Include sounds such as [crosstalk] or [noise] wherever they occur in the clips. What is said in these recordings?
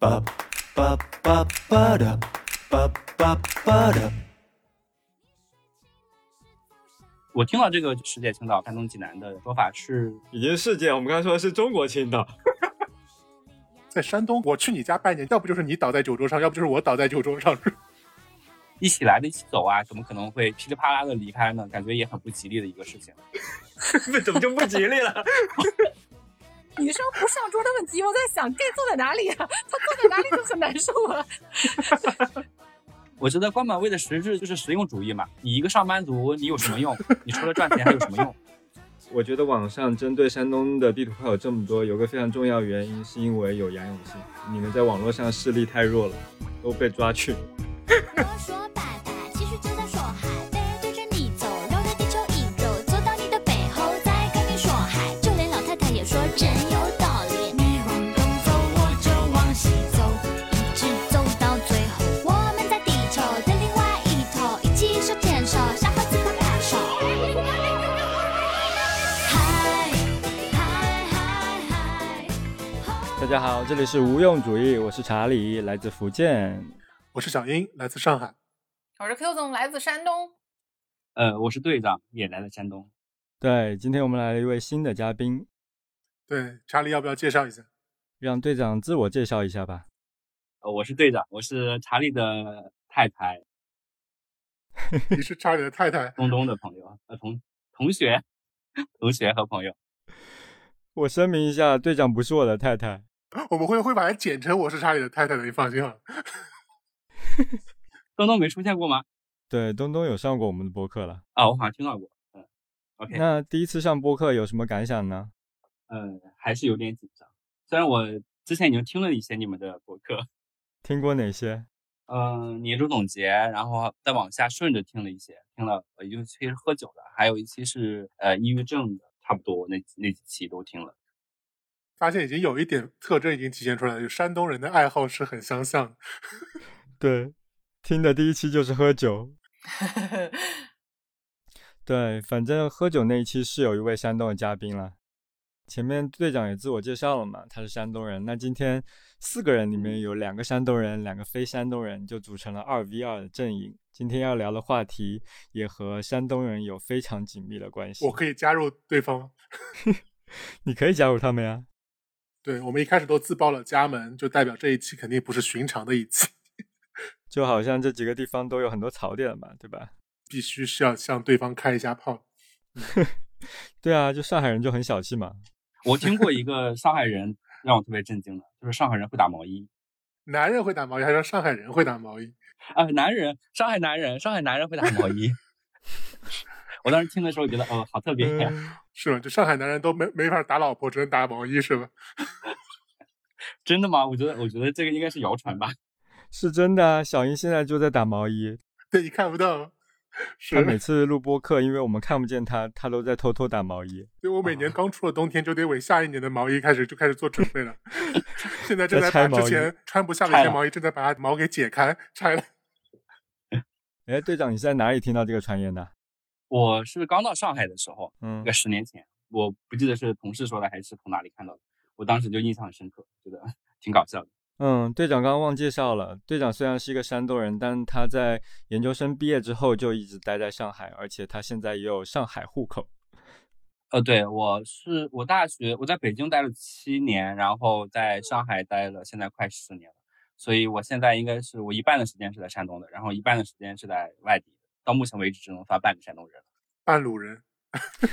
ba ba ba ba da ba ba ba da 我听到这个世界青岛山东济南的说法是，已经世界，我们刚才说的是中国青岛。[laughs] 在山东，我去你家拜年，要不就是你倒在酒桌上，要不就是我倒在酒桌上。一起来的一起走啊，怎么可能会噼里啪啦的离开呢？感觉也很不吉利的一个事情。[laughs] 那怎么就不吉利了？女生不上桌的问题，我在想 gay 坐在哪里啊？他坐在哪里都很难受啊。我觉得官本位的实质就是实用主义嘛。你一个上班族，你有什么用？你除了赚钱还有什么用？[laughs] 我觉得网上针对山东的地图炮有这么多，有个非常重要原因，是因为有杨永信。你们在网络上势力太弱了，都被抓去。我说拜拜，其实就在说家好，这里是无用主义，我是查理，来自福建。我是小英，来自上海。我是 Q 总，来自山东。呃，我是队长，也来自山东。对，今天我们来了一位新的嘉宾，对，查理要不要介绍一下？让队长自我介绍一下吧。呃，我是队长，我是查理的太太，[laughs] 你是查理的太太，东东的朋友，呃，同同学，同学和朋友。[laughs] 我声明一下，队长不是我的太太。我们会会把它剪成我是查理的太太的，你放心好了。东东没出现过吗？对，东东有上过我们的播客了。啊，我好像听到过。嗯，OK，那第一次上播客有什么感想呢？嗯，还是有点紧张。虽然我之前已经听了一些你们的播客，听过哪些？嗯，年终总结，然后再往下顺着听了一些，听了呃有一期是喝酒的，还有一期是呃抑郁症的，差不多那那几期都听了。发现已经有一点特征已经体现出来了，就山东人的爱好是很相像。[laughs] 对，听的第一期就是喝酒。[laughs] 对，反正喝酒那一期是有一位山东的嘉宾了。前面队长也自我介绍了嘛，他是山东人。那今天四个人里面有两个山东人，两个非山东人，就组成了二 v 二的阵营。今天要聊的话题也和山东人有非常紧密的关系。我可以加入对方，[laughs] 你可以加入他们呀。对我们一开始都自报了家门，就代表这一期肯定不是寻常的一期，[laughs] 就好像这几个地方都有很多槽点嘛，对吧？必须是要向对方开一下炮。[laughs] 对啊，就上海人就很小气嘛。[laughs] 我听过一个上海人让我特别震惊的，就是上海人会打毛衣。男人会打毛衣，还是上海人会打毛衣？啊、男人，上海男人，上海男人会打毛衣。我当时听的时候觉得，哦，好特别呀、嗯是吗？就上海男人都没没法打老婆，只能打毛衣是吧？[laughs] 真的吗？我觉得，我觉得这个应该是谣传吧。[laughs] 是真的啊，小英现在就在打毛衣。对你看不到，[laughs] 是他每次录播客，因为我们看不见他，他都在偷偷打毛衣。所以我每年刚出了冬天，就得为下一年的毛衣开始就开始做准备了。现在正在把之前穿不下的一拆了些毛衣，正在把它毛给解开拆了。哎，队长，你是在哪里听到这个传言的？我是刚到上海的时候，嗯大概十年前，我不记得是同事说的还是从哪里看到的，我当时就印象很深刻，觉得 [laughs] 挺搞笑的。嗯，队长刚刚忘介绍了。队长虽然是一个山东人，但他在研究生毕业之后就一直待在上海，而且他现在也有上海户口。呃，对，我是我大学我在北京待了七年，然后在上海待了现在快十年了，所以我现在应该是我一半的时间是在山东的，然后一半的时间是在外地的。到目前为止只能发半个山东人。半路人，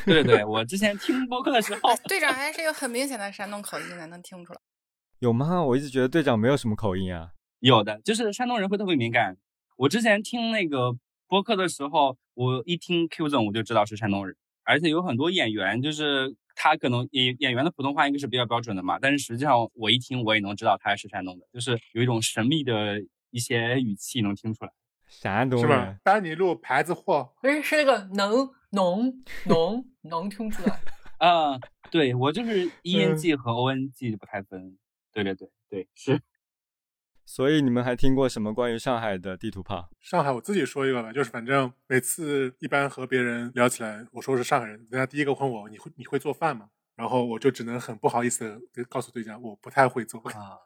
对对对，我 [laughs] 之前听播客的时候，队长还是有很明显的山东口音的，能听出来。[laughs] 有吗？我一直觉得队长没有什么口音啊。有的，就是山东人会特别敏感。我之前听那个播客的时候，我一听 Q 总我就知道是山东人，而且有很多演员，就是他可能演演员的普通话应该是比较标准的嘛，但是实际上我一听我也能知道他是山东的，就是有一种神秘的一些语气能听出来。山东是吧人？，丹尼路牌子货，不是是那个能农农农听出来。[laughs] 啊、对我就是 E N 嗯 G 和 O N G 不太分。对对对对，是。[laughs] 所以你们还听过什么关于上海的地图炮？上海我自己说一个吧，就是反正每次一般和别人聊起来，我说是上海人，人家第一个问我你会你会做饭吗？然后我就只能很不好意思的告诉对家我不太会做。啊，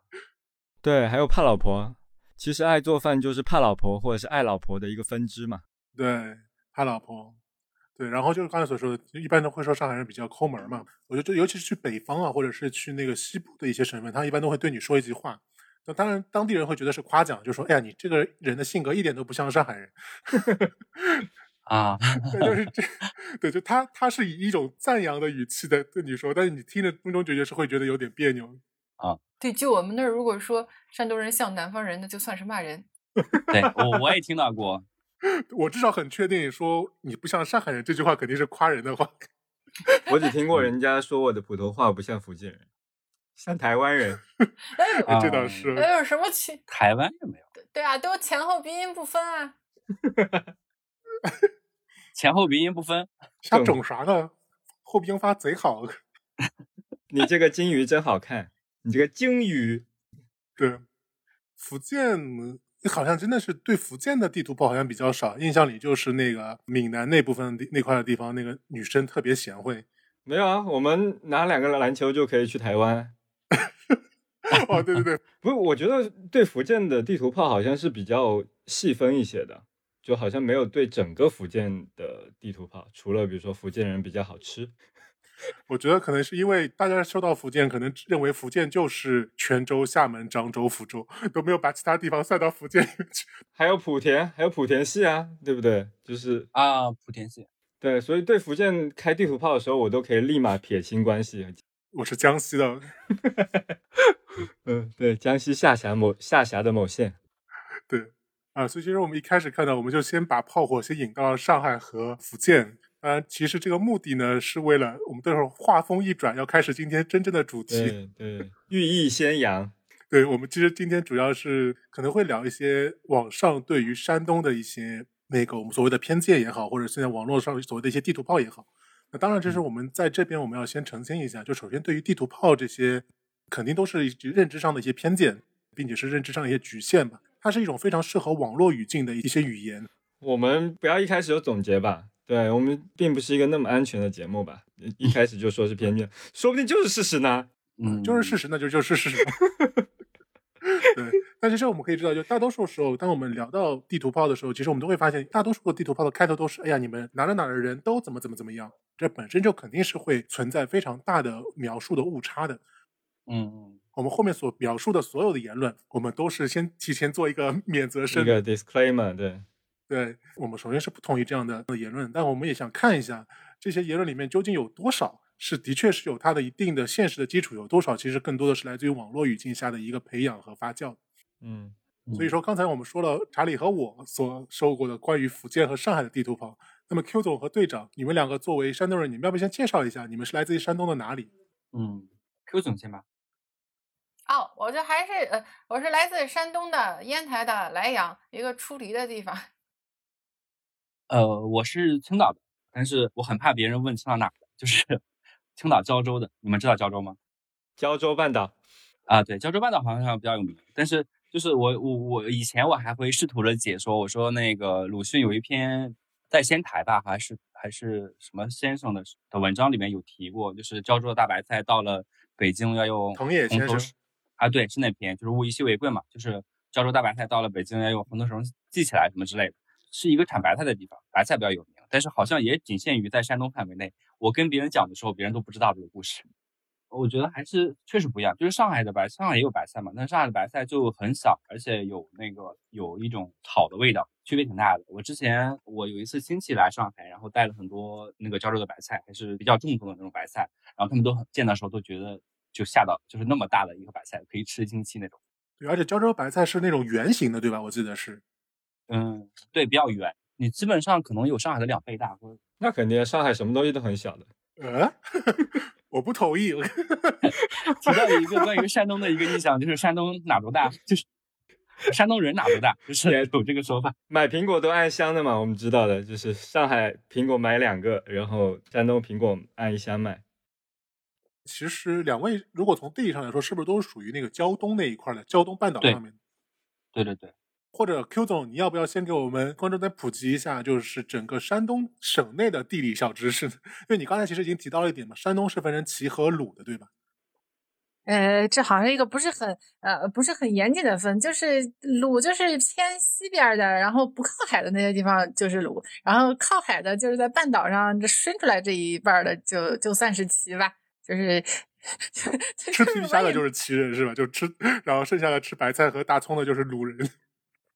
对，还有怕老婆。其实爱做饭就是怕老婆或者是爱老婆的一个分支嘛。对，怕老婆。对，然后就是刚才所说的，一般都会说上海人比较抠门嘛。我觉得，尤其是去北方啊，或者是去那个西部的一些省份，他一般都会对你说一句话。那当然，当地人会觉得是夸奖，就说：“哎呀，你这个人的性格一点都不像上海人。[laughs] 啊，对，就是这，对，就他他是以一种赞扬的语气在对你说，但是你听着中中觉觉是会觉得有点别扭。对，就我们那儿，如果说山东人像南方人，那就算是骂人。对我我也听到过，[laughs] 我至少很确定说你不像上海人这句话肯定是夸人的话。我只听过人家说我的普通话不像福建人，像台湾人。[laughs] 哎这倒是。哎呦，什么区？[laughs] 台湾也没有，对啊，都前后鼻音不分啊。前后鼻音不分。瞎整啥呢？后鼻音发贼好。你这个金鱼真好看，你这个鲸鱼。对，福建好像真的是对福建的地图炮好像比较少，印象里就是那个闽南那部分地那块的地方，那个女生特别贤惠。没有啊，我们拿两个篮球就可以去台湾。[laughs] 哦，对对对，[laughs] 不是，我觉得对福建的地图炮好像是比较细分一些的，就好像没有对整个福建的地图炮，除了比如说福建人比较好吃。我觉得可能是因为大家说到福建，可能认为福建就是泉州、厦门、漳州、福州，都没有把其他地方算到福建里面去。[laughs] 还有莆田，还有莆田系啊，对不对？就是啊，莆田系。对，所以对福建开地图炮的时候，我都可以立马撇清关系。我是江西的 [laughs] [laughs] 嗯，对，江西下辖某下辖的某县。对啊，所以其实我们一开始看到，我们就先把炮火先引到了上海和福建。当然，其实这个目的呢，是为了我们待会儿话锋一转，要开始今天真正的主题。对对，寓意先扬。对我们其实今天主要是可能会聊一些网上对于山东的一些那个我们所谓的偏见也好，或者现在网络上所谓的一些地图炮也好。那当然，这是我们在这边我们要先澄清一下，就首先对于地图炮这些，肯定都是认知上的一些偏见，并且是认知上的一些局限吧。它是一种非常适合网络语境的一些语言。我们不要一开始就总结吧，对我们并不是一个那么安全的节目吧，一开始就说是偏见，说不定就是事实呢。嗯，就是事实，那就就是事实。[laughs] 对，但其实我们可以知道，就大多数时候，当我们聊到地图炮的时候，其实我们都会发现，大多数的地图炮的开头都是：哎呀，你们哪哪哪的人都怎么怎么怎么样。这本身就肯定是会存在非常大的描述的误差的。嗯，我们后面所描述的所有的言论，我们都是先提前做一个免责声一。个 disclaimer，对，对我们首先是不同意这样的言论，但我们也想看一下这些言论里面究竟有多少是的确是有它的一定的现实的基础，有多少其实更多的是来自于网络语境下的一个培养和发酵。嗯，所以说，刚才我们说了查理和我所收过的关于福建和上海的地图炮。那么 Q 总和队长，你们两个作为山东人，你们要不要先介绍一下，你们是来自于山东的哪里？嗯，Q 总先吧。哦，我这还是呃，我是来自山东的烟台的莱阳一个出离的地方。呃，我是青岛的，但是我很怕别人问青岛哪的，就是 [laughs] 青岛胶州的。你们知道胶州吗？胶州半岛啊，对，胶州半岛好像比较有名，但是就是我我我以前我还会试图的解说，我说那个鲁迅有一篇在仙台吧，还是还是什么先生的的文章里面有提过，就是胶州的大白菜到了北京要用藤野先生红头绳啊，对，是那篇，就是物以稀为贵嘛，就是胶州大白菜到了北京要用红头绳系起来什么之类的，是一个产白菜的地方，白菜比较有名，但是好像也仅限于在山东范围内。我跟别人讲的时候，别人都不知道这个故事。我觉得还是确实不一样，就是上海的白，上海也有白菜嘛，但上海的白菜就很小，而且有那个有一种草的味道，区别挺大的。我之前我有一次亲戚来上海，然后带了很多那个胶州的白菜，还是比较正宗的那种白菜，然后他们都很见的时候都觉得就吓到，就是那么大的一个白菜可以吃一星期那种。对，而且胶州白菜是那种圆形的，对吧？我记得是。嗯，对，比较远，你基本上可能有上海的两倍大，那肯定，上海什么东西都很小的。[laughs] 呃，[laughs] 我不同意。[laughs] 提到了一个关于山东的一个印象，就是山东哪都大，就是山东人哪都大，就是有这个说法。买苹果都按箱的嘛，我们知道的，就是上海苹果买两个，然后山东苹果按一箱卖。其实两位如果从地理上来说，是不是都是属于那个胶东那一块的胶东半岛对上面？对对对，或者 Q 总，你要不要先给我们观众再普及一下，就是整个山东省内的地理小知识呢？因为你刚才其实已经提到了一点嘛，山东是分成齐和鲁的，对吧？呃，这好像一个不是很呃不是很严谨的分，就是鲁就是偏西边的，然后不靠海的那些地方就是鲁，然后靠海的就是在半岛上这伸出来这一半的就就算是齐吧，就是就吃皮皮虾的就是是齐人是吧？就吃，然后剩下的吃白菜和大葱的就是鲁人。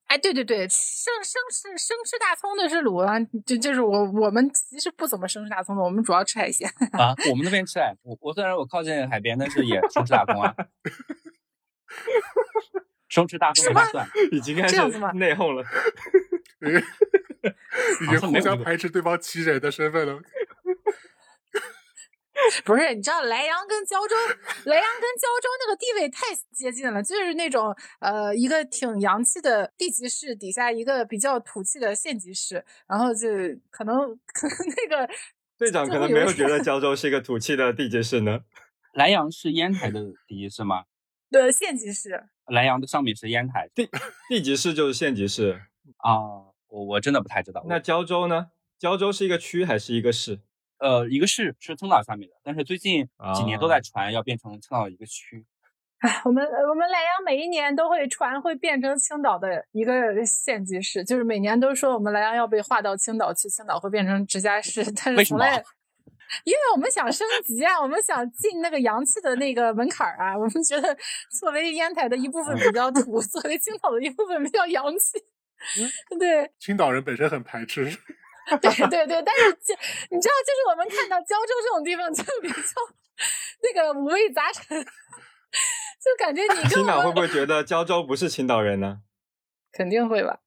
哎，对对对，生生吃生吃大葱的是鲁啊，就就是我我们其实不怎么生吃大葱的，我们主要吃海鲜。啊，我们那边吃哎，我我虽然我靠近海边，但是也生吃大葱啊，生吃大葱的大蒜。已经开始这样子吗内讧了。[laughs] [laughs] 已经互相排斥对方齐人的身份了。不是，你知道莱阳跟胶州，莱阳跟胶州那个地位太接近了，就是那种呃一个挺洋气的地级市底下一个比较土气的县级市，然后就可能可能那个队长可能没有觉得胶州是一个土气的地级市呢。[laughs] 莱阳是烟台的第一市吗？[laughs] 对县级市，莱阳的上面是烟台地地级市就是县级市。啊，我我真的不太知道。那胶州呢？胶州是一个区还是一个市？呃，一个市是青岛下面的，但是最近几年都在传要变成青岛的一个区。哎，我们我们莱阳每一年都会传会变成青岛的一个县级市，就是每年都说我们莱阳要被划到青岛去，青岛会变成直辖市，但为什么是从来。[laughs] 因为我们想升级啊，我们想进那个洋气的那个门槛儿啊，我们觉得作为烟台的一部分比较土，[laughs] 作为青岛的一部分比较洋气。对青岛人本身很排斥，[laughs] 对对对，但是就你知道，就是我们看到胶州这种地方就比较那个五味杂陈，就感觉你青岛会不会觉得胶州不是青岛人呢？[laughs] 肯定会吧？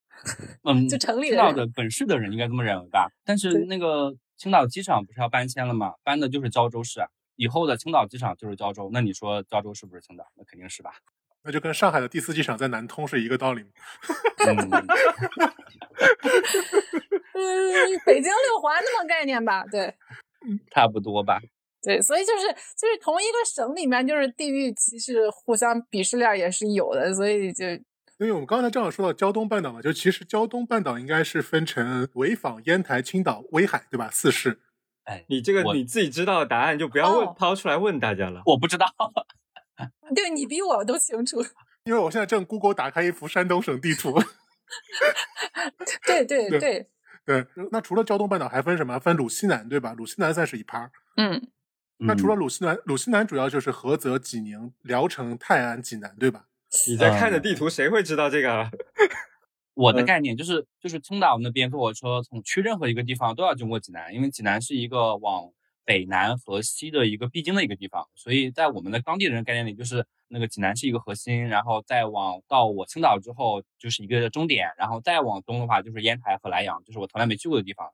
嗯，就城里青岛的 [laughs] 本市的人应该这么认为吧？但是那个青岛机场不是要搬迁了吗？搬的就是胶州市啊，以后的青岛机场就是胶州。那你说胶州是不是青岛？那肯定是吧？那就跟上海的第四机场在南通是一个道理。嗯，[laughs] 嗯，北京六环那么概念吧？对差不多吧。对，所以就是就是同一个省里面，就是地域其实、互相鄙视链也是有的，所以就因为我们刚才正好说到胶东半岛嘛，就其实胶东半岛应该是分成潍坊、烟台、青岛、威海，对吧？四市。哎，你这个你自己知道的答案就不要问、哦抛出来问大家了。我不知道。[laughs] 对你比我都清楚。[laughs] 因为我现在正 Google 打开一幅山东省地图。[laughs] 对对对对，对，那除了胶东半岛还分什么？分鲁西南，对吧？鲁西南算是一趴儿。嗯，那除了嗯鲁西南，鲁西南主要就是菏泽、济宁、聊城、泰安、济南，对吧？你在看着地图，谁会知道这个啊？我的嗯概念就是，就是青岛那边坐火车从去任何一个地方都要经过济南，因为济南是一个往北南和西的一个必经的一个地方，所以在我们的当地人概念里，就是那个济南是一个核心，然后再往到我青岛之后就是一个终点，然后再往东的话就是烟台和莱阳，就是我从来没去过的地方。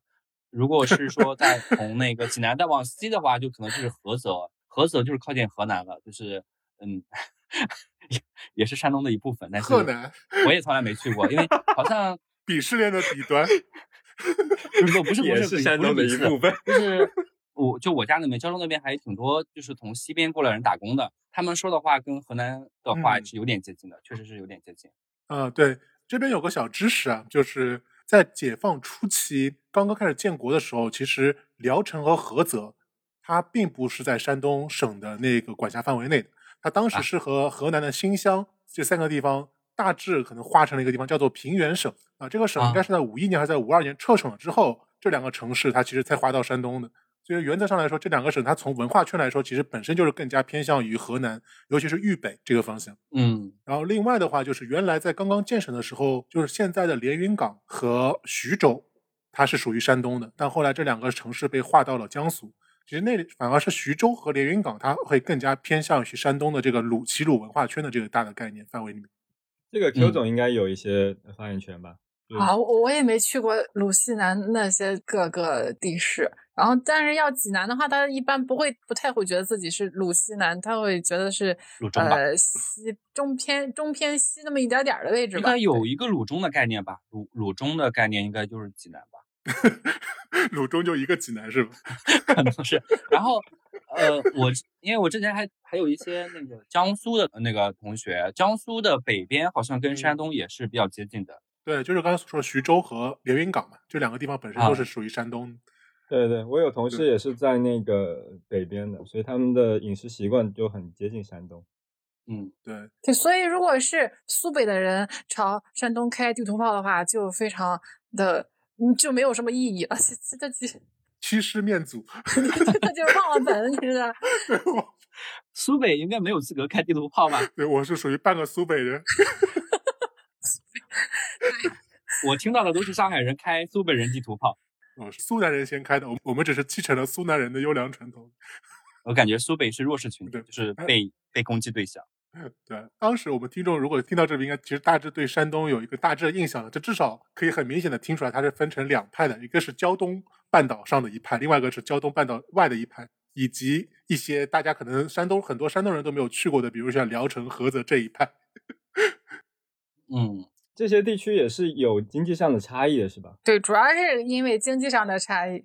如果是说 [laughs] 再从那个济南再往西的话，就可能就是菏泽，菏泽就是靠近河南了，就是嗯，[laughs] 也也是山东的一部分，但是我也从来没去过，因为好像鄙视链的底端。不是不是不是山东的一部分。就是我就我家那边胶州那边还挺多，就是从西边过来人打工的，他们说的话跟河南的话嗯是有点接近的，确实是有点接近。啊，对，这边有个小知识啊，就是在解放初期刚刚开始建国的时候，其实聊城和菏泽它并不是在山东省的那个管辖范围内的，它当时啊是和河南的新乡这三个地方大致可能划成了一个地方，叫做平原省啊。这个省应该啊是在五一年还是在五二年撤省了之后，这两个城市它其实才划到山东的。所以原则上来说，这两个省它从文化圈来说，其实本身就是更加偏向于河南，尤其是豫北这个方向。嗯然后另外的话，就是原来在刚刚建省的时候，就是现在的连云港和徐州，它是属于山东的，但后来这两个城市被划到了江苏。其实那里反而是徐州和连云港，它会更加偏向于山东的这个鲁齐鲁文化圈的这个大的概念范围里面。这个 Q 嗯总应该有一些发言权吧？就是啊，我我也没去过鲁西南那些各个地市，然后但是要济南的话，他一般不会不太会觉得自己是鲁西南，他会觉得是鲁中吧呃西中偏中偏西那么一点点儿的位置吧。应该有一个鲁中的概念吧？鲁鲁中的概念应该就是济南吧？[laughs] 鲁中就一个济南是吧？[laughs] 可能是。然后呃，我因为我之前还还有一些那个江苏的那个同学，江苏的北边好像跟山东也是比较接近的。对，就是刚才所说的徐州和连云港嘛，这两个地方本身都啊是属于山东的。对对，我有同事也是在那个北边的，所以他们的饮食习惯就很接近山东。嗯，对，对，所以如果是苏北的人朝山东开地图炮的话，就非常的嗯就没有什么意义了，这这这欺师灭祖。[laughs] 那就是忘了本，你知道？[laughs] 对，苏北应该没有资格开地图炮吧？对我是属于半个苏北人。[laughs] [laughs] 我听到的都是上海人开苏北人地图炮，[laughs] 哦，是苏南人先开的，我我们只是继承了苏南人的优良传统。我感觉苏北是弱势群体，就是被被攻击对象。[laughs] 对，当时我们听众如果听到这边，应该其实大致对山东有一个大致的印象了。这至少可以很明显的听出来，它是分成两派的，一个是胶东半岛上的一派，另外一个是胶东半岛外的一派，以及一些大家可能山东很多山东人都没有去过的，比如像聊城、菏泽这一派。嗯，这些地区也是有经济上的差异的，是吧？对，主要是因为经济上的差异。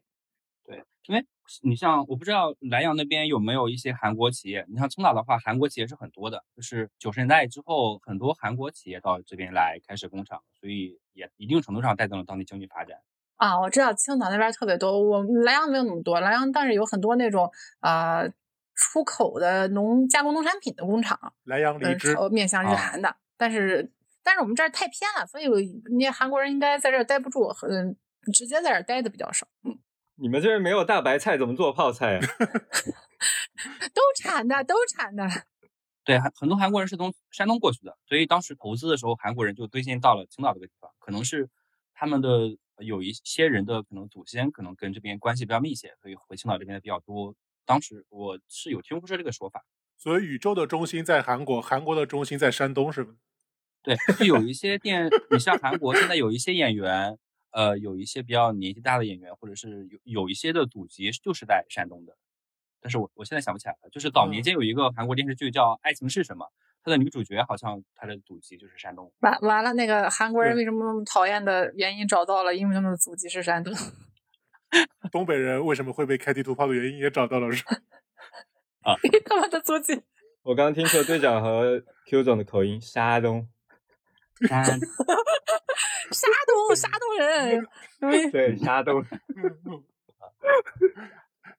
对，因为你像我不知道莱阳那边有没有一些韩国企业，你像青岛的话，韩国企业是很多的，就是九十年代之后，很多韩国企业到这边来开设工厂，所以也一定程度上带动了当地经济发展。啊，我知道青岛那边特别多，我们莱阳没有那么多，莱阳但是有很多那种啊、呃出口的农加工农产品的工厂，莱阳荔呃，枝，朝面向日啊韩的，但是但是我们这儿太偏了，所以那韩国人应该在这儿待不住，嗯，直接在这儿待的比较少，嗯，你们这边没有大白菜，怎么做泡菜啊？[laughs] 都产的都产的，对，很很多韩国人是从山东过去的，所以当时投资的时候，韩国人就最先到了青岛这个地方，可能是他们的有一些人的可能祖先可能跟这边关系比较密切，所以回青岛这边的比较多。当时我是有听说这个说法，所以宇宙的中心在韩国，韩国的中心在山东，是吧？对，就有一些电，你像韩国现在有一些演员，呃，有一些比较年纪大的演员，或者是有有一些的祖籍就是在山东的，但是我我现在想不起来了。就是早年嗯间有一个韩国电视剧叫《爱情是什么》，它的女主角好像她的祖籍就是山东。完完了，那个韩国人为什么那么讨厌的原因找到了，因为他们的祖籍是山东。[laughs] 东北人为什么会被开地图炮的原因也找到了，是吧？[laughs] 他们的祖籍。我刚刚听出队长和 Q 总的口音，山东。山山东，[laughs] 山东人，嗯 [laughs] 对，山东。[laughs]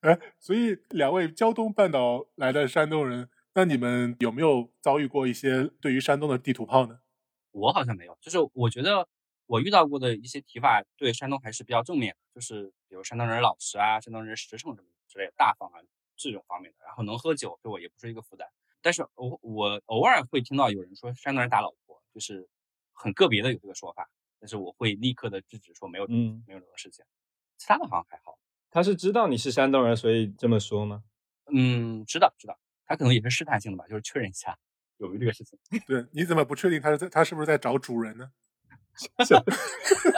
哎，所以两位胶东半岛来的山东人，那你们有没有遭遇过一些对于山东的地图炮呢？我好像没有，就是我觉得我遇到过的一些提法对山东还是比较正面的，就是比如山东人老实啊，山东人实诚什么之类的，大方啊这种方面的，然后能喝酒对我也不是一个负担。但是我我偶尔会听到有人说山东人打老婆，就是很个别的有这个说法，但是我会立刻的制止说没有这嗯，没有这种事情，其他的好像还好。他是知道你是山东人，所以这么说吗？嗯，知道知道，他可能也是试探性的吧，就是确认一下有没有这个事情。对，你怎么不确定他是在他是不是在找主人呢？[laughs]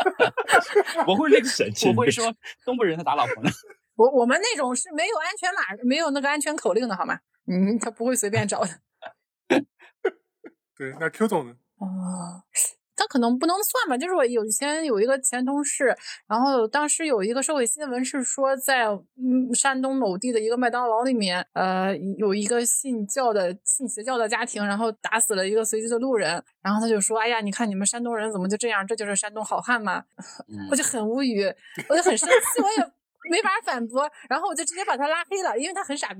[laughs] 我会那个神经我会说东北人他打老婆呢。[laughs] 我我们那种是没有安全码，没有那个安全口令的好吗？嗯，他不会随便找的。对，那 Q 总呢？哦，他可能不能算吧，就是我有以前有一个前同事，然后当时有一个社会新闻是说在嗯山东某地的一个麦当劳里面，呃有一个信教的信邪教的家庭，然后打死了一个随机的路人，然后他就说，哎呀，你看你们山东人怎么就这样？这就是山东好汉吗？嗯我就很无语，我就很生气，我也 [laughs] 没法反驳，然后我就直接把他拉黑了，因为他很傻。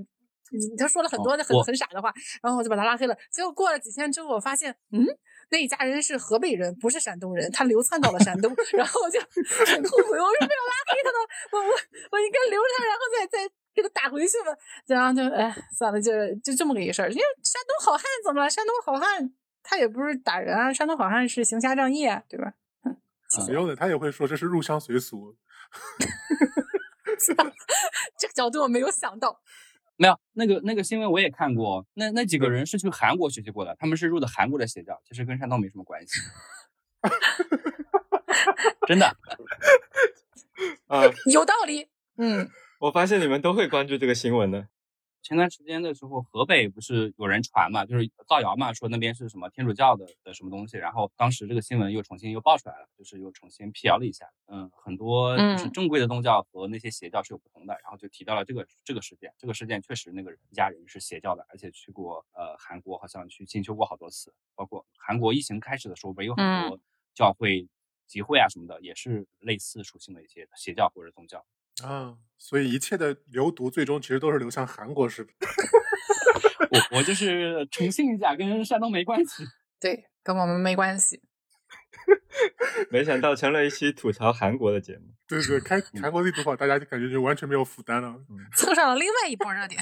你他说了很多很、哦很傻的话，然后我就把他拉黑了。结果过了几天之后，我发现，嗯，那一家人是河北人，不是山东人，他流窜到了山东，然后我就很后悔，我为什么要拉黑他呢？我我我应该留着他，然后再再给他打回去吧。然后就哎，算了，就就这么个一事儿。因为山东好汉怎么了？山东好汉他也不是打人啊，山东好汉是行侠仗义啊，对吧？[laughs] 没有的，他也会说这是入乡随俗。[laughs] [laughs] 这个角度我没有想到。没有那个那个新闻我也看过，那那几个人是去韩国学习过的，他们是入的韩国的邪教，其实跟山东没什么关系。[laughs] 真的，[laughs] 啊，有道理。嗯，我发现你们都会关注这个新闻的。前段时间的时候，河北不是有人传嘛，就是造谣嘛，说那边是什么天主教的的什么东西，然后当时这个新闻又重新又爆出来了，就是又重新辟谣了一下。嗯，很多就是嗯正规的宗教和那些邪教是有不同的，然后就提到了这个这个事件。这个事件确实那个人一家人是邪教的，而且去过呃韩国，好像去进修过好多次，包括韩国疫情开始的时候，不是有很多教会集会啊什么的，也是类似属性的一些邪教或者宗教。啊，所以一切的流毒最终其实都是流向韩国，[laughs] 是吧？我我就是澄清一下，跟山东没关系。[laughs] 对，跟我们没关系。[laughs] 没想到成了一期吐槽韩国的节目。对对，开韩国地图炮，大家就感觉就完全没有负担了。蹭上了另外一波热点。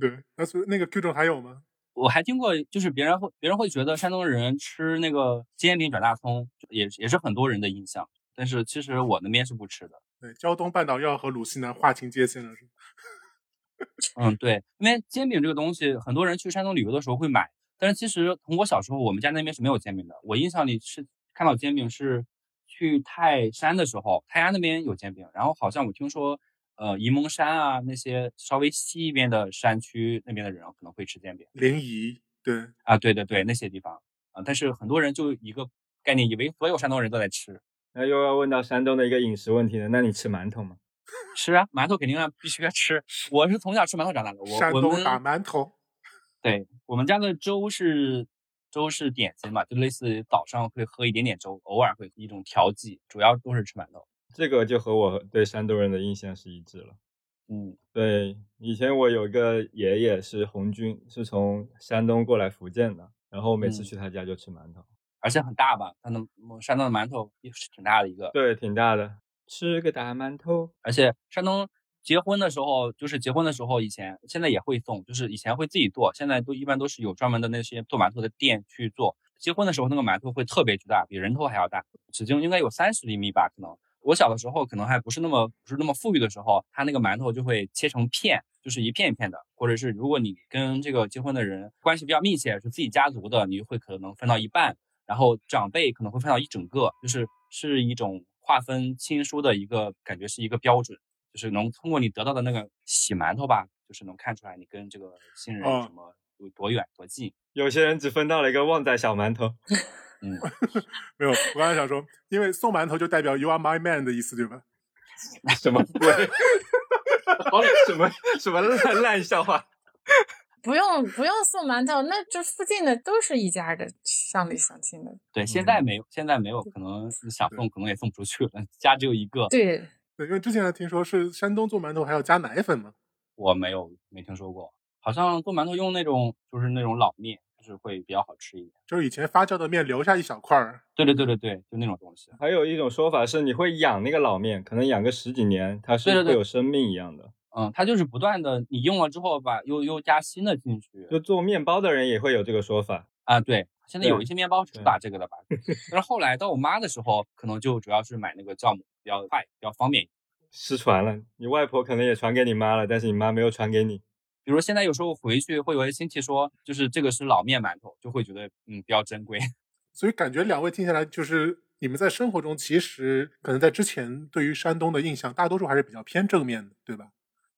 对，那所以那个 Q 种还有吗？我还听过，就是别人会别人会觉得山东人吃那个煎饼卷大葱，也也是很多人的印象。但是其实我那边是不吃的。对，胶东半岛要和鲁西南划清界限了，是吗？[laughs] 嗯，对，因为煎饼这个东西，很多人去山东旅游的时候会买，但是其实从我小时候，我们家那边是没有煎饼的。我印象里是看到煎饼是去泰山的时候，泰安那边有煎饼，然后好像我听说，呃，沂蒙山啊那些稍微西一边的山区那边的人可能会吃煎饼临沂，对，啊，对对对，那些地方啊，但是很多人就一个概念，以为所有山东人都在吃。那又要问到山东的一个饮食问题了，那你吃馒头吗？吃啊，馒头肯定要必须要吃。我是从小吃馒头长大的。我山我们东打馒头，[laughs] 对我们家的粥是粥是点心嘛，就类似于早上会喝一点点粥，偶尔会一种调剂，主要都是吃馒头。这个就和我对山东人的印象是一致了。嗯，对，以前我有一个爷爷是红军，是从山东过来福建的，然后每次嗯去他家就吃馒头。而且很大吧，它的山东的馒头也是挺大的一个。对，挺大的，吃个大馒头。而且山东结婚的时候，就是结婚的时候，以前现在也会送，就是以前会自己做，现在都一般都是有专门的那些做馒头的店去做。结婚的时候那个馒头会特别巨大，比人头还要大，直径应该有三十厘米吧，可能。我小的时候可能还不是那么不是那么富裕的时候，他那个馒头就会切成片，就是一片一片的，或者是如果你跟这个结婚的人关系比较密切，是自己家族的，你会可能分到一半，然后长辈可能会分到一整个，就是是一种划分亲疏的一个感觉，是一个标准，就是能通过你得到的那个洗馒头吧，就是能看出来你跟这个新人哦什么有多远多近。有些人只分到了一个旺仔小馒头。嗯，[laughs] 没有。我刚才想说，因为送馒头就代表 you are my man 的意思，对吧？[laughs] 什么鬼？好 [laughs] 什么什么烂烂笑话？不用不用送馒头，那这附近的都是一家的，乡里乡亲的。对，现在没有，现在没有，可能你想送可能也送不出去了，家只有一个。对，对，因为之前还听说是山东做馒头还要加奶粉嘛。我没有没听说过，好像做馒头用那种就是那种老面，就是会比较好吃一点。就是以前发酵的面留下一小块儿，对对对对对，就那种东西。还有一种说法是，你会养那个老面，可能养个十几年，它是会有生命一样的。嗯，它就是不断的，你用了之后吧，又又加新的进去。就做面包的人也会有这个说法。啊，对，现在有一些面包是主打这个的吧，但是后来到我妈的时候，可能就主要是买那个酵母，比较快，比较方便。失传了，你外婆可能也传给你妈了，但是你妈没有传给你。比如现在有时候回去会有些亲戚说，就是这个是老面馒头，就会觉得嗯比较珍贵。[laughs] 所以感觉两位听下来，就是你们在生活中其实可能在之前对于山东的印象，大多数还是比较偏正面的，对吧？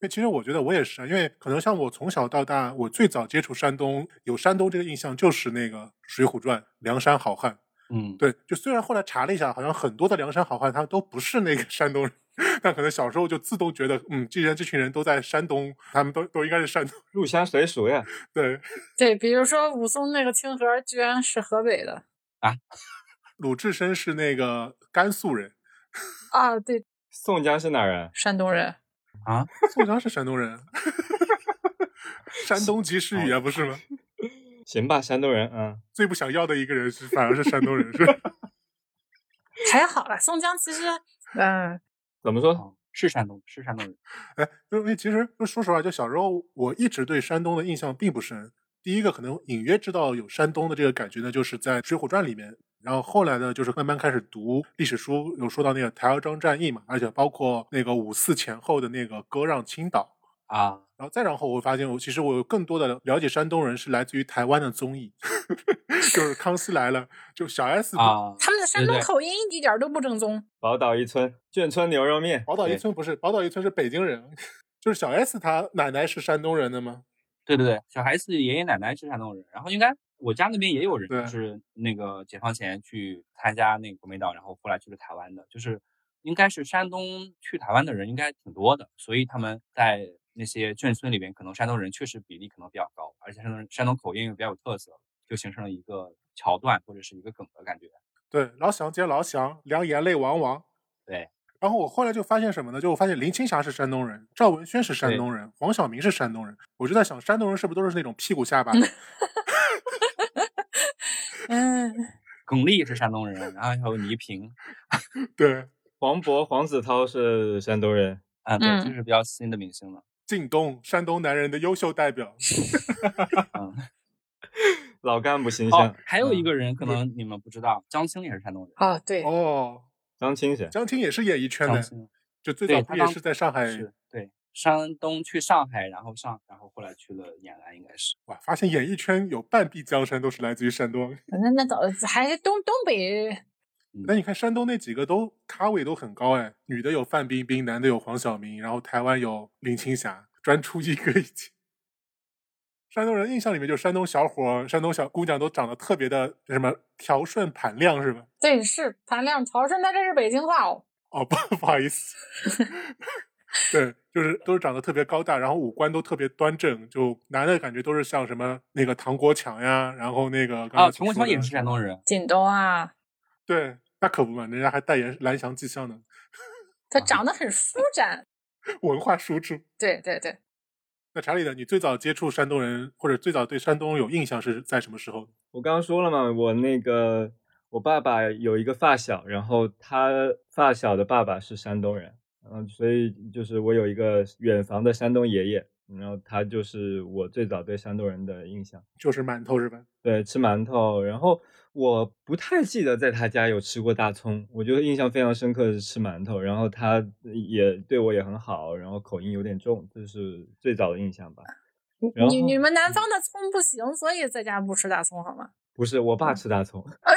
因为其实我觉得我也是啊，因为可能像我从小到大，我最早接触山东，有山东这个印象就是那个《水浒传》梁山好汉。嗯，对，就虽然后来查了一下，好像很多的梁山好汉他都不是那个山东人，[laughs] 但可能小时候就自动觉得，嗯，既然这群人都在山东，他们都都应该是山东。入乡随俗呀，对，[laughs] 对，比如说武松那个清河，居然是河北的啊 [laughs] 鲁智深是那个甘肃人，啊，对，宋江是哪人？山东人。[laughs] 宋江是山东人，[laughs] 山东及时雨啊，不是吗？[laughs] 行吧，山东人，嗯，最不想要的一个人是反而是山东人，是吧？还好了，宋江其实，嗯、怎么说？哦是山东，是山东人。哎，因为其实说实话，就小时候我一直对山东的印象并不深。第一个可能隐约知道有山东的这个感觉呢，就是在《水浒传》里面。然后后来呢，就是慢慢开始读历史书，有说到那个台儿庄战役嘛，而且包括那个五四前后的那个割让青岛。啊，然后再然后，我发现我其实我有更多的了解山东人是来自于台湾的综艺，[laughs] 就是《康熙来了》，就小 S 啊，他们的山东口音一点儿都不正宗。宝岛一村眷村牛肉面，宝岛一村不是，宝岛一村是北京人，[laughs] 就是小 S 她奶奶是山东人的吗？对对对，小孩子爷爷奶奶是山东人，然后应该我家那边也有人，就是那个解放前去参加那个国民党，然后后来去了台湾的，就是应该是山东去台湾的人应该挺多的，所以他们在那些眷村里边，可能山东人确实比例可能比较高，而且山东人山东口音又比较有特色，就形成了一个桥段或者是一个梗的感觉。对，老祥接老祥，两眼泪汪汪。对，然后我后来就发现什么呢？就我发现林青霞是山东人，赵文轩是山东人，黄晓明是山东人。我就在想，山东人是不是都是那种屁股下巴的？[laughs] 嗯，巩俐是山东人，然后还有倪萍，[laughs] 对，黄渤、黄子韬是山东人，啊，对，嗯这是比较新的明星了。靳东，山东男人的优秀代表。[laughs] 嗯，[laughs] 老干部形象。哦，还有一嗯个人可能你们不知道，张青也是山东人。啊，对，哦，张青谁？江青也是演艺圈的，就最早对他也是在上海？山东去上海，然后上，然后后来去了延安，应该是。哇，发现演艺圈有半壁江山都是来自于山东。那那早还是东东北，[laughs] 那你看山东那几个都咖位都很高哎，女的有范冰冰，男的有黄晓明，然后台湾有林青霞，专出一个已经。山东人印象里面就山东小伙、山东小姑娘都长得特别的什么调顺盘亮是吧？对，是盘亮调顺，那这是北京话哦。哦，不 [laughs] 不好意思，[laughs] 对，就是都是长得特别高大，然后五官都特别端正，就男的感觉都是像什么那个唐国强呀，然后那个刚啊，才陈国强也是山东人。锦东啊，对，那可不嘛，人家还代言蓝翔技校呢，[laughs] 他长得很舒展。[laughs] 文化输出。对对对，那查理呢？你最早接触山东人，或者最早对山东有印象是在什么时候？我刚刚说了嘛，我那个我爸爸有一个发小，然后他发小的爸爸是山东人，嗯，所以就是我有一个远房的山东爷爷，然后他就是我最早对山东人的印象。就是馒头是吧？对，吃馒头，然后我不太记得在他家有吃过大葱，我觉得印象非常深刻的是吃馒头，然后他也对我也很好，然后口音有点重，这是最早的印象吧。然后你你们南方的葱不行，所以在家不吃大葱好吗？不是我爸吃大葱，哎，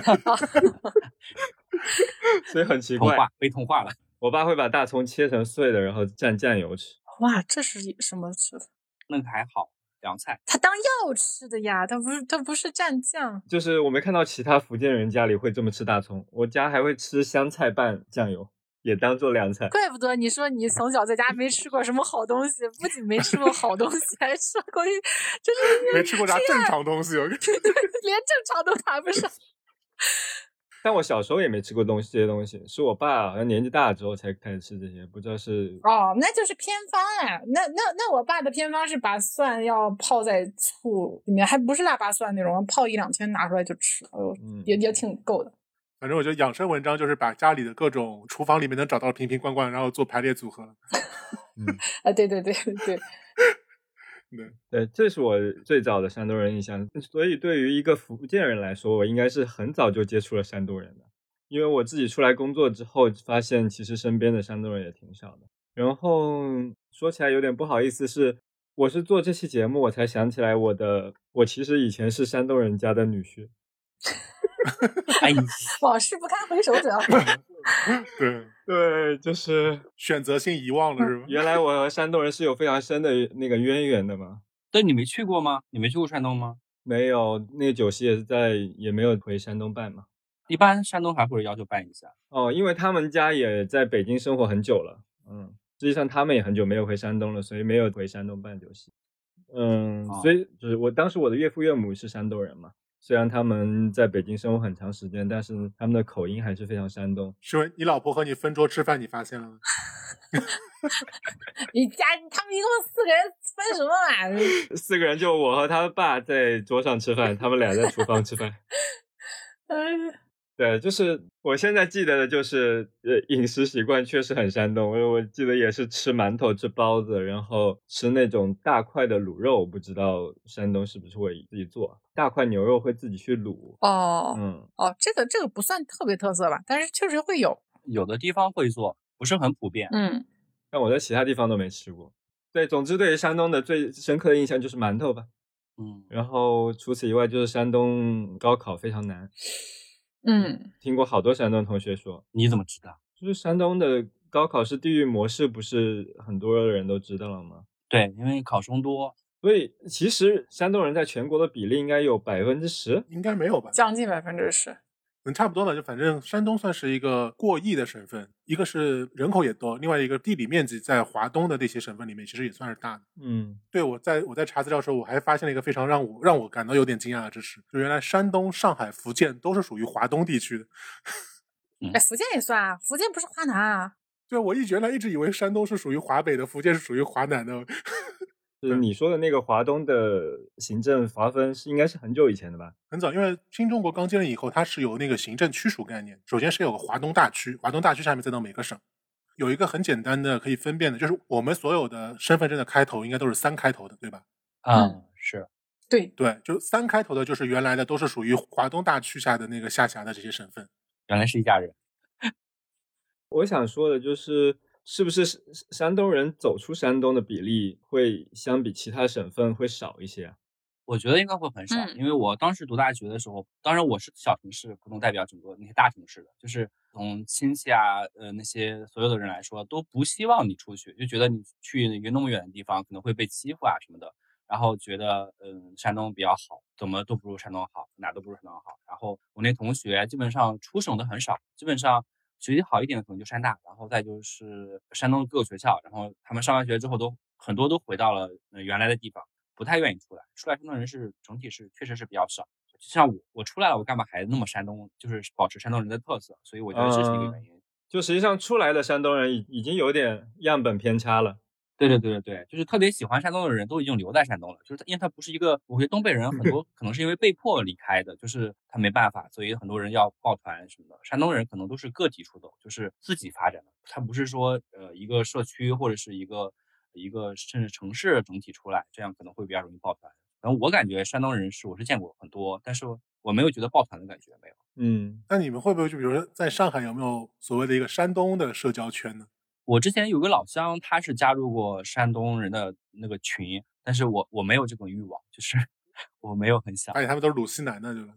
[laughs] 所以很奇怪。被同化了。我爸会把大葱切成碎的，然后蘸酱油吃。哇，这是什么吃法？那个还好，凉菜。他当药吃的呀，他不是他不是蘸酱。就是我没看到其他福建人家里会这么吃大葱，我家还会吃香菜拌酱油，也当做凉菜。怪不得你说你从小在家没吃过什么好东西，不仅没吃过好东西，还吃过一，真是没吃过啥正常东西。[laughs] 连正常都谈不上。但我小时候也没吃过东西这些东西，是我爸好像年纪大了之后才开始吃这些，不知道是哦，那就是偏方啊。那那那我爸的偏方是把蒜要泡在醋里面，还不是腊八蒜那种，泡一两天拿出来就吃，哎呦，嗯也也挺够的。反正我觉得养生文章就是把家里的各种厨房里面能找到的瓶瓶罐罐，然后做排列组合。嗯，[laughs] 啊，对对对对，对，这是我最早的山东人印象。所以对于一个福建人来说，我应该是很早就接触了山东人的，因为我自己出来工作之后，发现其实身边的山东人也挺少的。然后说起来有点不好意思是，我是做这期节目我才想起来我的，我其实以前是山东人家的女婿。[laughs] 哎，往事不堪回首者。[laughs] 对，[laughs] 对，就是选择性遗忘了是吧？原来我和山东人是有非常深的那个渊源的嘛。但，你没去过吗？你没去过山东吗？没有，那个酒席也是在，也没有回山东办嘛。一般山东还会要求办一下。哦，因为他们家也在北京生活很久了，嗯，实际上他们也很久没有回山东了，所以没有回山东办酒席。嗯，哦所以就是我当时我的岳父岳母是山东人嘛，虽然他们在北京生活很长时间，但是他们的口音还是非常山东。是你老婆和你分桌吃饭，你发现了吗？[laughs] 你家他们一共四个人分什么碗？[laughs] 四个人就我和他爸在桌上吃饭，他们俩在厨房吃饭。嗯，[laughs] 对，就是我现在记得的就是，呃，饮食习惯确实很山东。我我记得也是吃馒头、吃包子，然后吃那种大块的卤肉。我不知道山东是不是会自己做大块牛肉，会自己去卤。哦嗯，哦，这个这个不算特别特色吧，但是确实会有。有的地方会做，不是很普遍。嗯，但我在其他地方都没吃过。对，总之对于山东的最深刻的印象就是馒头吧。嗯，然后除此以外，就是山东高考非常难。嗯，听过好多山东同学说，你怎么知道？就是山东的高考是地域模式，不是很多人都知道了吗？对，因为考生多，所以其实山东人在全国的比例应该有百分之十。应该没有吧？将近百分之十。嗯，差不多了。就反正山东算是一个过亿的省份，一个是人口也多，另外一个地理面积在华东的那些省份里面其实也算是大的。嗯，对我在我在查资料的时候，我还发现了一个非常让我让我感到有点惊讶的知识，就原来山东、上海、福建都是属于华东地区的。哎，福建也算啊，福建不是华南啊。对，我一原来一直以为山东是属于华北的，福建是属于华南的。就是你说的那个华东的行政划分是应该是很久以前的吧？很早，因为新中国刚建立以后，它是有那个行政区属概念。首先是有个华东大区，华东大区下面再到每个省，有一个很简单的可以分辨的，就是我们所有的身份证的开头应该都是三开头的，对吧？啊，是对，对，就三开头的，就是原来的都是属于华东大区下的那个下辖的这些省份。原来是一家人。我想说的就是，是不是山山东人走出山东的比例会相比其他省份会少一些啊？我觉得应该会很少，嗯因为我当时读大学的时候，当然我是小城市，不能代表整个那些大城市的，就是从亲戚啊，呃那些所有的人来说，都不希望你出去，就觉得你去一个那么远的地方可能会被欺负啊什么的，然后觉得嗯山东比较好，怎么都不如山东好，哪都不如山东好。然后我那同学基本上出省的很少，基本上学习好一点的可能就山大，然后再就是山东各个学校，然后他们上完学之后都很多都回到了呃原来的地方。不太愿意出来，出来山东人是整体是确实是比较少。就像我，我出来了，我干嘛还那么山东？就是保持山东人的特色，所以我觉得这是一个原因。就实际上出来的山东人已已经有点样本偏差了。对对对对对，就是特别喜欢山东的人都已经留在山东了，就是因为他不是一个，我觉得东北人很多可能是因为被迫离开的，就是他没办法，所以很多人要抱团什么的。山东人可能都是个体出走，就是自己发展的，他不是说呃一个社区或者是一个一个甚至城市整体出来，这样可能会比较容易抱团。然后我感觉山东人是我是见过很多，但是我没有觉得抱团的感觉，没有。嗯，那你们会不会就比如说在上海有没有所谓的一个山东的社交圈呢？我之前有个老乡，他是加入过山东人的那个群，但是我我没有这种欲望，就是我没有很想而。且他们都是鲁西南的，对吧？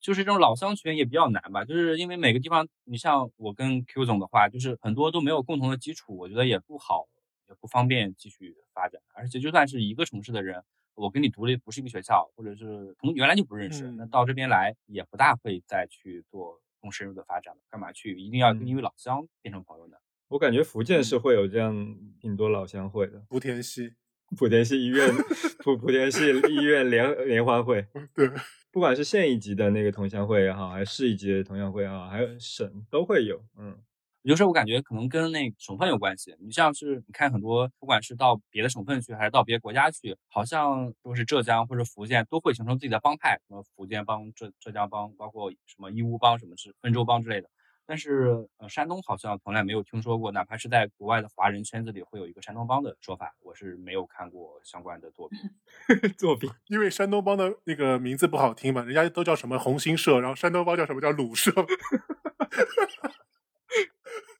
就是这种老乡群也比较难吧，就是因为每个地方，你像我跟 Q 总的话，就是很多都没有共同的基础，我觉得也不好，也不方便继续发展。而且就算是一个城市的人，我跟你读的不是一个学校，或者是从原来就不认识，嗯那到这边来也不大会再去做更深入的发展了，干嘛去一定要跟一位老乡变成朋友呢？我感觉福建是会有这样挺多老乡会的，莆田系，莆田系医院、莆莆田系医院联联欢会，对，不管是县一级的那个同乡会也好，还是市一级的同乡会也好，还有省都会有。嗯，有时候我感觉可能跟那个省份有关系。你像是你看很多，不管是到别的省份去，还是到别的国家去，好像都是浙江或者福建都会形成自己的帮派，什么福建帮、浙浙江帮，包括什么义乌帮、什么是温州帮之类的。但是呃，山东好像从来没有听说过，哪怕是在国外的华人圈子里会有一个山东帮的说法，我是没有看过相关的作品。[laughs] 作品因为山东帮的那个名字不好听嘛，人家都叫什么红星社，然后山东帮叫什么叫鲁社。[laughs]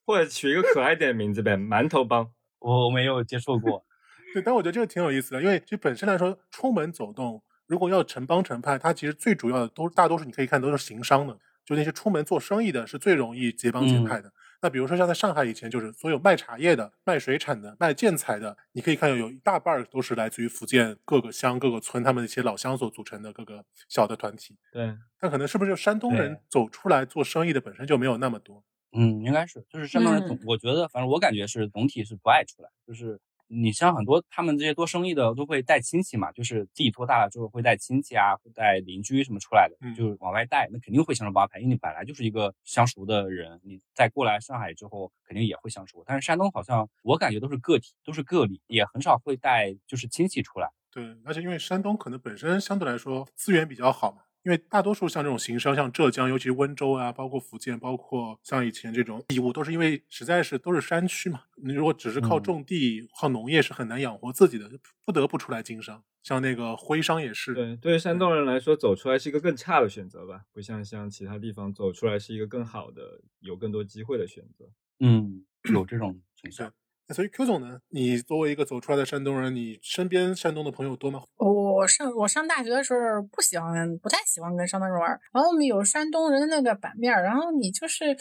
或者取一个可爱点的名字呗，馒头帮。我没有接触过，[laughs] 对，但我觉得这个挺有意思的，因为就本身来说，出门走动，如果要成帮成派，它其实最主要的都大多数你可以看都是行商的，就那些出门做生意的是最容易结帮结派的。那比如说像在上海以前，就是所有卖茶叶的、卖水产的、卖建材的，你可以看到有一大半儿都是来自于福建各个乡、各个村他们一些老乡所组成的各个小的团体。对，但可能是不是就山东人走出来做生意的本身就没有那么多？嗯，应该是，就是山东人总，嗯我觉得，反正我感觉是总体是不爱出来，就是你像很多他们这些做生意的都会带亲戚嘛，就是自己做大了之后会带亲戚啊，会带邻居什么出来的，嗯就是往外带，那肯定会形成帮派，因为你本来就是一个相熟的人，你再过来上海之后肯定也会相熟。但是山东好像我感觉都是个体，都是个例，也很少会带就是亲戚出来。对，而且因为山东可能本身相对来说资源比较好嘛，因为大多数像这种行商，像浙江，尤其是温州啊，包括福建，包括像以前这种义乌，都是因为实在是都是山区嘛。你如果只是靠嗯种地、靠农业是很难养活自己的，不得不出来经商。像那个徽商也是，对，对于山东人来说，走出来是一个更差的选择吧，不像像其他地方走出来是一个更好的、有更多机会的选择。嗯，有这种倾向。那所以 Q 总呢，你作为一个走出来的山东人，你身边山东的朋友多吗？我上我上大学的时候不喜欢，不太喜欢跟山东人玩。然后我们有山东人的那个版面，然后你就是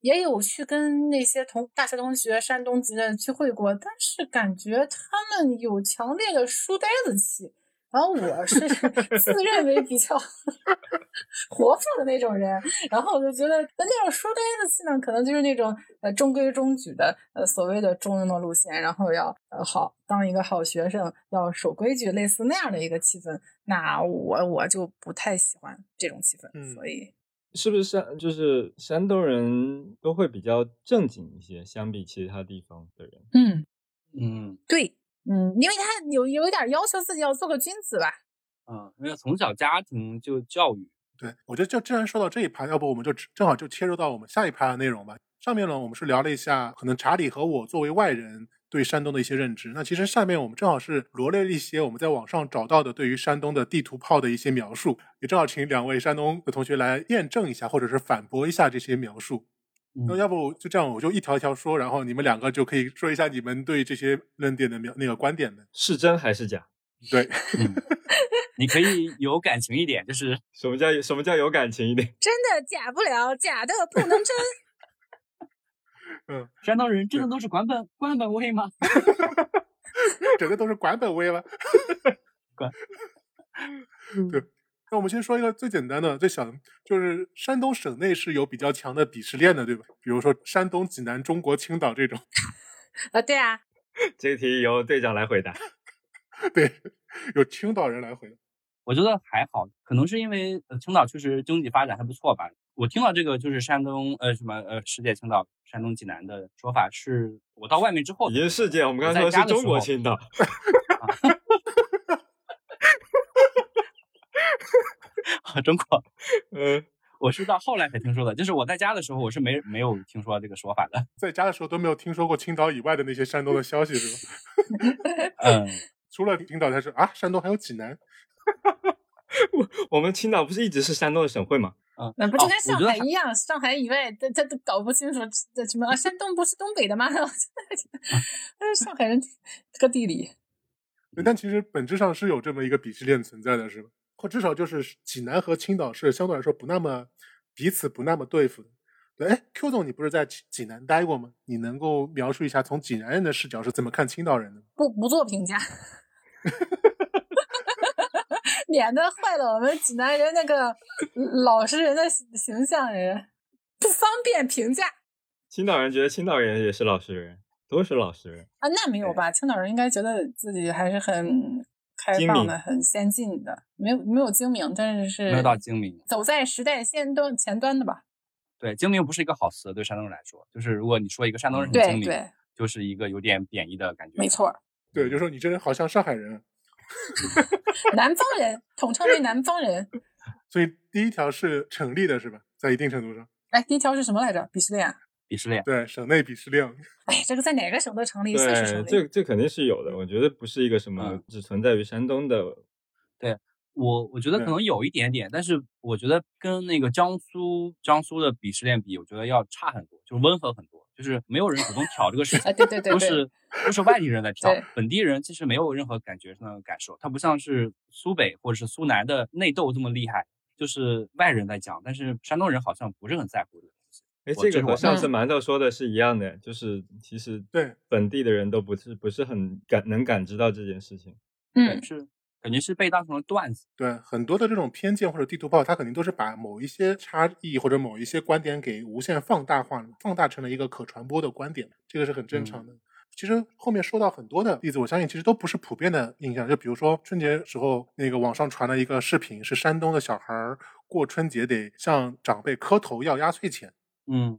也有去跟那些同大学同学山东籍的聚会过，但是感觉他们有强烈的书呆子气。然后我是 [laughs] 自认为比较 [laughs] 活泼的那种人，然后我就觉得那那种书呆子气呢，可能就是那种呃中规中矩的呃所谓的中庸的路线，然后要呃好当一个好学生，要守规矩，类似那样的一个气氛。那我我就不太喜欢这种气氛，嗯所以是不是山就是山东人都会比较正经一些，相比其他地方的人？嗯，嗯对，嗯，因为他有有一点要求自己要做个君子吧。嗯，因为从小家庭就教育，对，我觉得就既然说到这一趴，要不我们就正好就切入到我们下一趴的内容吧。上面呢，我们是聊了一下可能查理和我作为外人对山东的一些认知。那其实下面我们正好是罗列了一些我们在网上找到的对于山东的地图炮的一些描述，也正好请两位山东的同学来验证一下，或者是反驳一下这些描述。那嗯要不就这样，我就一条一条说，然后你们两个就可以说一下你们对这些论点的描那个观点的。是真还是假？对，[laughs] 嗯，你可以有感情一点，就是 [laughs] 什么叫什么叫有感情一点？真的假不了，假的不能真。[laughs] 山东人真的都是管本官本位吗？整个都是管本位了。管。对，那我们先说一个最简单的、最小的，就是山东省内是有比较强的鄙视链的，对吧？比如说山东、济南、中国青岛这种，[laughs] 啊，对啊，这个题由队长来回答。[laughs] 对，由青岛人来回答。我觉得还好，可能是因为呃青岛确实经济发展还不错吧。我听到这个就是山东呃什么呃世界青岛、山东济南的说法，是我到外面之后已经世界，我们刚才说是中国青 [laughs] 岛。中国，嗯，我是到后来才听说的。就是我在家的时候，我是没没有听说这个说法的。在家的时候都没有听说过青岛以外的那些山东的消息，是吧？[laughs] 嗯，[laughs] 除了青岛才是啊，山东还有济南。[laughs] 我我们青岛不是一直是山东的省会吗？嗯，那不就哦跟上海一样，上海以外，他他都搞不清楚这什么啊，山东不是东北的吗？但是上海人这个地理，但其实本质上是有这么一个鄙视链存在的，是吧？或至少就是济南和青岛是相对来说不那么彼此不那么对付的。对，哎，Q 总，你不是在济济南待过吗？你能够描述一下从济南人的视角是怎么看青岛人的吗？不不做评价，[laughs] 免得坏了我们济南人那个老实人的形形象人，不方便评价青岛人觉得青岛人也是老实人，都是老实人。啊。那没有吧？青岛人应该觉得自己还是很开精明放的、很先进的，没有没有精明，但是是没有到精明。走在时代先端前端的吧？对，精明不是一个好词，对山东人来说，就是如果你说一个山东人很精明，对对，就是一个有点贬义的感觉。没错，对，就说你这人好像上海人。[laughs] 南方人统称为南方人。[laughs] 所以第一条是成立的，是吧？在一定程度上，哎，第一条是什么来着？鄙视链。鄙视链。对省内鄙视链。[laughs] 哎，这个在哪个省都成立，确实成，立。这这肯定是有的。我觉得不是一个什么嗯只存在于山东的。对我我觉得可能有一点点，但是我觉得跟那个江苏江苏的鄙视链比，我觉得要差很多，就是温和很多，就是没有人主动挑这个事情 [laughs] 啊，，对对对对，都是都是外地人在 [laughs] 挑，本地人其实没有任何感觉上的感受，它不像是苏北或者是苏南的内斗这么厉害，就是外人在讲，但是山东人好像不是很在乎这个东西。哎，这个和上次嗯馒头说的是一样的，就是其实对本地的人都不是不是很感能感知到这件事情。嗯，是感觉是被当成了段子。对，很多的这种偏见或者地图炮，它肯定都是把某一些差异或者某一些观点给无限放大化了，放大成了一个可传播的观点，这个是很正常的。其实后面说到很多的例子，我相信其实都不是普遍的印象。就比如说春节时候，那个网上传了一个视频，是山东的小孩儿过春节得向长辈磕头要压岁钱。嗯，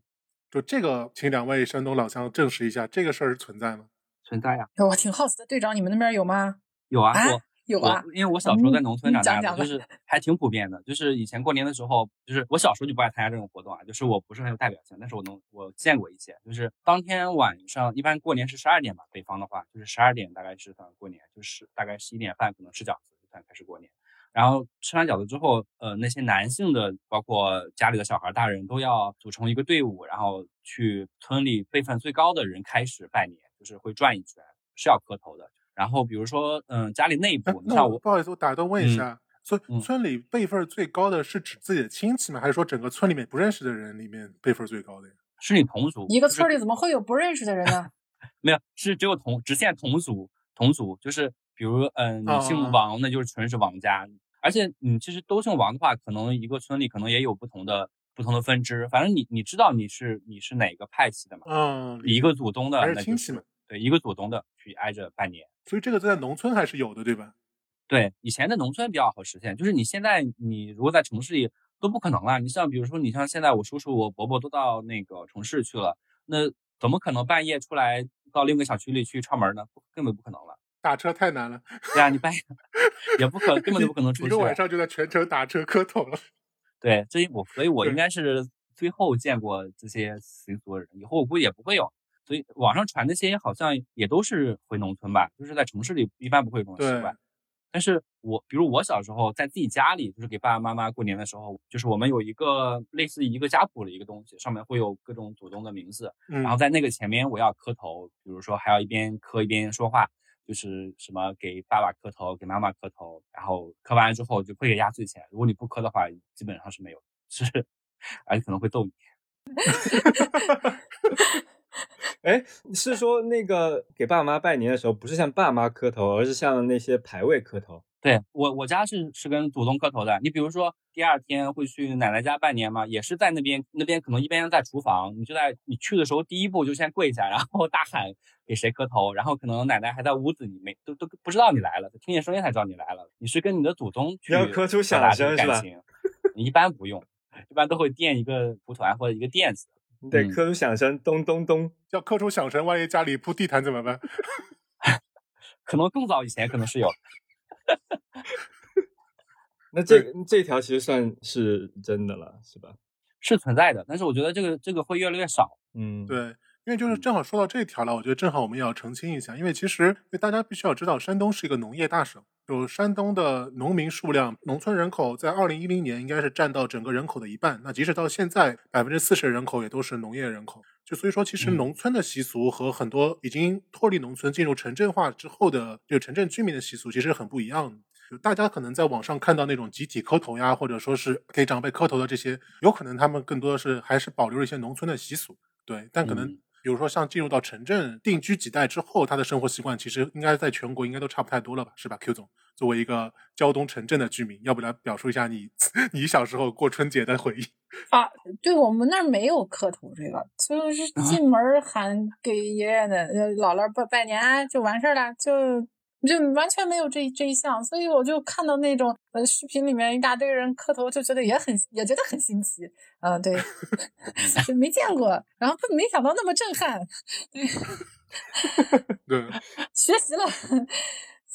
就这个，请两位山东老乡证实一下，这个事儿是存在吗？存在呀，我挺好奇的，队长，你们那边有吗？有啊，啊我有啊我，因为我小时候在嗯农村长大的，讲讲就是还挺普遍的。就是以前过年的时候，就是我小时候就不爱参加这种活动啊，就是我不是很有代表性，但是我能我见过一些，就是当天晚上一般过年是十二点吧，北方的话就是十二点大概是算过年，就是大概十一点半可能吃饺子就算开始过年。然后吃完饺子之后，呃，那些男性的，包括家里的小孩、大人都要组成一个队伍，然后去村里辈分最高的人开始拜年，就是会转一圈，是要磕头的。然后比如说，嗯，家里内哎部，你那像我，我不好意思，我打断问一嗯下，村、嗯村里辈分最高的是指自己的亲戚吗？还是说整个村里面不认识的人里面辈分最高的呀？是你同族，一个村里怎么会有不认识的人呢？[laughs] 没有，是只有同只限同族，同族就是比如，嗯、你哦姓王，那就是纯是王家，而且你其实都姓王的话，可能一个村里可能也有不同的不同的分支，反正你你知道你是你是哪个派系的嘛，嗯，一个祖宗的还是那就是亲戚嘛对，一个祖宗的去挨着拜年。所以这个在农村还是有的，对吧？对，以前的农村比较好实现，就是你现在你如果在城市里都不可能了。你像比如说，你像现在我叔叔、我伯伯都到那个城市去了，那怎么可能半夜出来到另一个小区里去串门呢？根本不可能了。打车太难了，对啊，你半夜也不可根本就不可能出去一个。晚上就在全程打车磕头了。[laughs] 对，这我所以，我应该是最后见过这些习俗的人，以后我估计也不会有。所以网上传那些好像也都是回农村吧，就是在城市里一般不会有这种习惯。但是我比如我小时候在自己家里，就是给爸爸妈妈过年的时候，就是我们有一个类似于一个家谱的一个东西，上面会有各种祖宗的名字，嗯然后在那个前面我要磕头，比如说还要一边磕一边说话，就是什么给爸爸磕头，给妈妈磕头，然后磕完之后就会给压岁钱，如果你不磕的话，基本上是没有，是 [laughs] 而且可能会逗你。[laughs] [laughs] 哎，是说那个给爸妈拜年的时候，不是向爸妈磕头，而是向那些牌位磕头。对我我家是是跟祖宗磕头的，你比如说第二天会去奶奶家拜年嘛，也是在那边那边可能一边在厨房，你就在你去的时候第一步就先跪下，然后大喊给谁磕头，然后可能奶奶还在屋子里没都都不知道你来了，听见声音才知道你来了，你是跟你的祖宗去要磕出表响达这个声是吧感情，你一般不用，一般都会垫一个蒲团或者一个垫子。你得嗯磕出响声，咚咚咚。要刻出响声，万一家里铺地毯怎么办？[laughs] 可能更早以前可能是有，[laughs] 那这这条其实算是真的了，是吧？是存在的，但是我觉得这个这个会越来越少。嗯，对，因为就是正好说到这一条了，我觉得正好我们也要澄清一下，因为其实大家必须要知道，山东是一个农业大省，就山东的农民数量，农村人口在二零一零年应该是占到整个人口的一半，那即使到现在，百分之四十的人口也都是农业人口。就所以说，其实嗯农村的习俗和很多已经脱离农村进入城镇化之后的这个城镇居民的习俗其实很不一样的。就大家可能在网上看到那种集体磕头呀，或者说是给长辈磕头的这些，有可能他们更多的是还是保留了一些农村的习俗，对，但可能嗯比如说像进入到城镇定居几代之后，他的生活习惯其实应该在全国应该都差不太多了吧，是吧？Q 总，作为一个胶东城镇的居民，要不来表述一下你你小时候过春节的回忆？啊，对我们那儿没有磕头这个，就是进门儿喊给爷爷的、呃姥姥拜拜年就完事儿了，就就完全没有这这一项，所以我就看到那种呃视频里面一大堆人磕头，就觉得也很也觉得很新奇，嗯、对，[laughs] 就没见过，然后没想到那么震撼，[laughs] 对，[laughs] 对，学习了。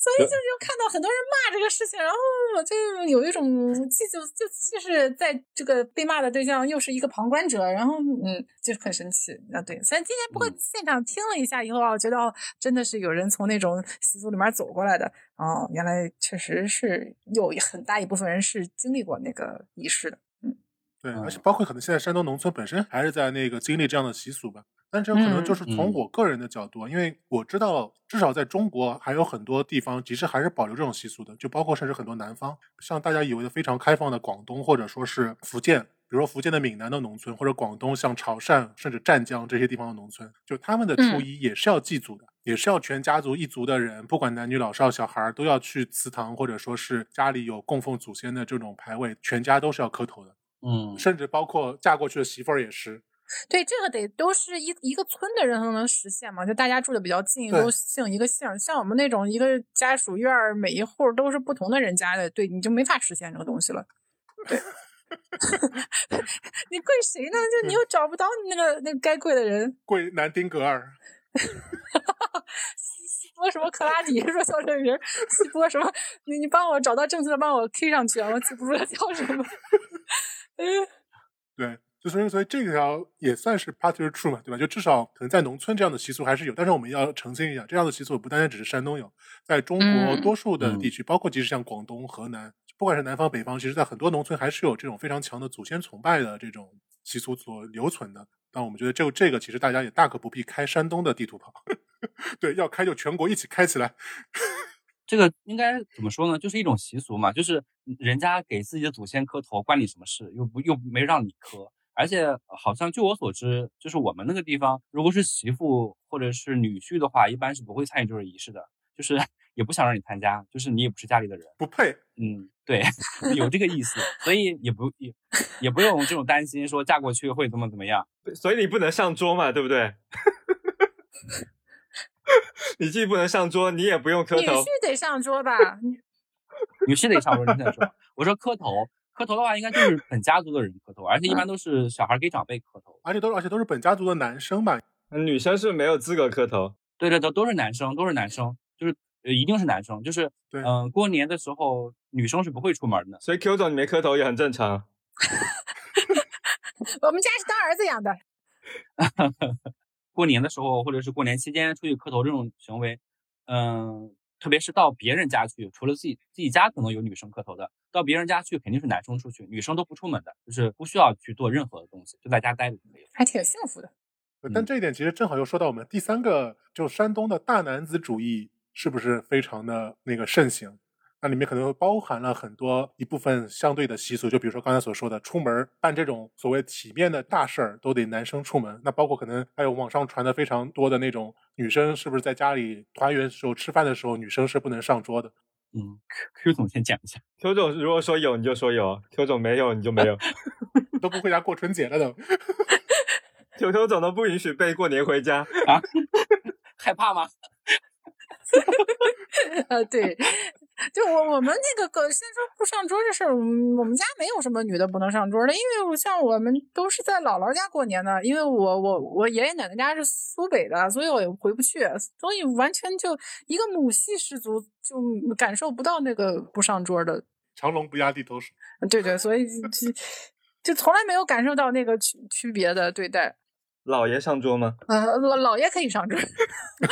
所以就就看到很多人骂这个事情，然后我就有一种既就就既是在这个被骂的对象，又是一个旁观者，然后嗯，就是很生气啊。对，虽然今天不过嗯现场听了一下以后啊，我觉得哦，真的是有人从那种习俗里面走过来的哦，原来确实是有很大一部分人是经历过那个仪式的。嗯对，而且嗯包括可能现在山东农村本身还是在那个经历这样的习俗吧，但是可能就是从嗯我个人的角度啊，因为我知道至少在中国还有很多地方其实还是保留这种习俗的，就包括甚至很多南方，像大家以为的非常开放的广东或者说是福建，比如说福建的闽南的农村，或者广东像潮汕甚至湛江这些地方的农村，就他们的初嗯一也是要祭祖的。也是要全家族一族的人，不管男女老少小孩儿，都要去祠堂，或者说是家里有供奉祖先的这种牌位，全家都是要磕头的。嗯，甚至包括嫁过去的媳妇儿也是。对，这个得都是一一个村的人才能实现嘛，就大家住的比较近，都姓一个姓。像我们那种一个家属院儿，每一户都是不同的人家的，对，你就没法实现这个东西了。对，[laughs] 你跪谁呢？就你又找不到你那个那个该跪的人。跪南丁格尔，[laughs] 西波什么克拉底说叫这个名儿，西波什么？你你帮我找到正确的，帮我 K 上去啊！我记不住他叫什么。[laughs] 嗯，对，就所以所以这条也算是 part of true 嘛，对吧？就至少可能在农村这样的习俗还是有，但是我们要澄清一下，这样的习俗不单单只是山东有，在中国嗯多数的嗯地区，包括即使像广东、河南，不管是南方北方，其实在很多农村还是有这种非常强的祖先崇拜的这种习俗所留存的。但我们觉得就这个其实大家也大可不必开山东的地图炮，[laughs] 对，要开就全国一起开起来。[laughs] 这个应该怎么说呢？就是一种习俗嘛，就是人家给自己的祖先磕头，关你什么事？又不又没让你磕，而且好像据我所知，就是我们那个地方，如果是媳妇或者是女婿的话，一般是不会参与这种仪式的，就是 [laughs] 也不想让你参加，就是你也不是家里的人。不配，嗯，对，[laughs] 有这个意思，所以也不也也不用这种担心，说嫁过去会怎么怎么样。所以你不能上桌嘛，对不对？[laughs] 你既不能上桌，你也不用磕头女婿。得上桌吧？女婿得上桌，你再说，我说磕头，磕头的话，应该就是本家族的人磕头，而且一般都是小孩给长辈磕头。而且都是而且都是本家族的男生吧？女生是没有资格磕头？对对对，都是男生，都是男生，就是呃一定是男生，就是对嗯、过年的时候女生是不会出门的。所以 Q 总你没磕头也很正常。[laughs] 我们家是当儿子养的。[laughs] 过年的时候或者是过年期间出去磕头这种行为，嗯、特别是到别人家去，除了自己自己家可能有女生磕头的，到别人家去肯定是男生出去，女生都不出门的，就是不需要去做任何的东西，就在家待着就可以了。还挺幸福的。嗯但这一点其实正好又说到我们第三个，就山东的大男子主义是不是非常的那个盛行？那里面可能包含了很多一部分相对的习俗，就比如说刚才所说的，出门办这种所谓体面的大事儿都得男生出门。那包括可能还有网上传的非常多的那种女生是不是在家里团圆时候吃饭的时候，女生是不能上桌的。嗯，Q 总先讲一下。Q 总如果说有你就说有，Q 总没有你就没有。[laughs] 都不回家过春节了都。Q Q 总都不允许被过年回家啊。[laughs] 害怕吗？[laughs] 呃，对，就我我们那个个先说不上桌这事儿，我们我们家没有什么女的不能上桌的，因为我像我们都是在姥姥家过年的，因为我我我爷爷奶奶家是苏北的，所以我也回不去，所以完全就一个母系氏族，就感受不到那个不上桌的，长龙不压地头蛇。对对，所以就就从来没有感受到那个区区别的对待。老爷上桌吗？呃，老老爷可以上桌，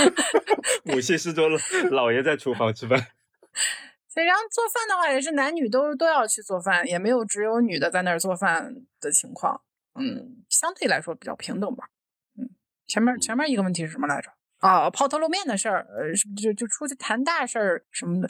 [laughs] 母系是桌，老爷在厨房吃饭。[laughs] 所以然后做饭的话也是男女都都要去做饭，也没有只有女的在那儿做饭的情况。嗯，相对来说比较平等吧。嗯，前面前面一个问题是什么来着？啊，抛头露面的事儿，呃，是不是就就出去谈大事儿什么的？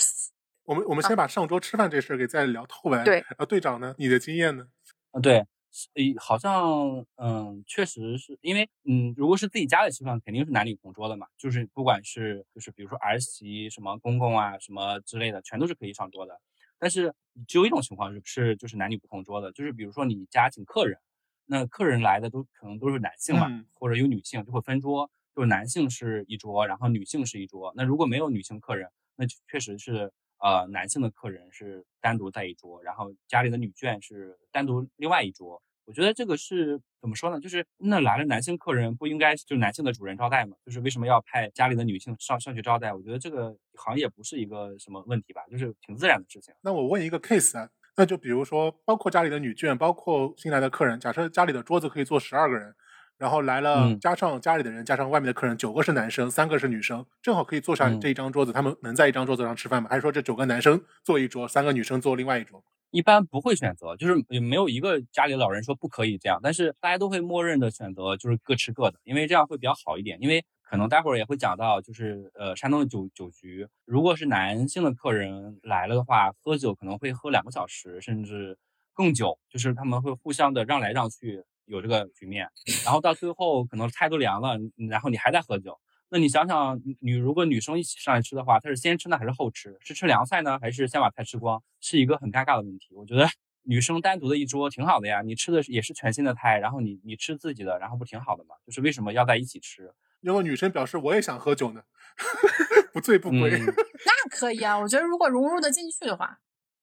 我们我们先把上桌吃饭这事儿给再聊透呗。对然后队长呢，你的经验呢？啊，对，是诶，好像嗯，确实是因为嗯，如果是自己家里吃饭，肯定是男女同桌的嘛，就是不管是就是比如说儿媳、什么公公啊、什么之类的，全都是可以上桌的。但是只有一种情况是是就是男女不同桌的，就是比如说你家请客人，那客人来的都可能都是男性嘛，嗯或者有女性，就会分桌，就是男性是一桌，然后女性是一桌。那如果没有女性客人，那确实是呃男性的客人是单独在一桌，然后家里的女眷是单独另外一桌。我觉得这个是怎么说呢？就是那来了男性客人，不应该就男性的主人招待吗？就是为什么要派家里的女性上上去招待？我觉得这个好像也不是一个什么问题吧，就是挺自然的事情。那我问一个 case 啊，那就比如说，包括家里的女眷，包括新来的客人，假设家里的桌子可以坐十二个人，然后来了嗯加上家里的人，加上外面的客人，九个是男生，三个是女生，正好可以坐上嗯这一张桌子，他们能在一张桌子上吃饭吗？还是说这九个男生坐一桌，三个女生坐另外一桌？一般不会选择，就是也没有一个家里老人说不可以这样，但是大家都会默认的选择就是各吃各的，因为这样会比较好一点。因为可能待会儿也会讲到，就是呃山东的酒酒局，如果是男性的客人来了的话，喝酒可能会喝两个小时甚至更久，就是他们会互相的让来让去，有这个局面，然后到最后可能菜都凉了，然后你还在喝酒。那你想想，女如果女生一起上来吃的话，她是先吃呢还是后吃？是吃凉菜呢，还是先把菜吃光？是一个很尴尬的问题。我觉得女生单独的一桌挺好的呀，你吃的也是全新的菜，然后你你吃自己的，然后不挺好的吗？就是为什么要在一起吃？如果女生表示我也想喝酒呢，[laughs] 不醉不归。嗯那可以啊，我觉得如果融入的进去的话，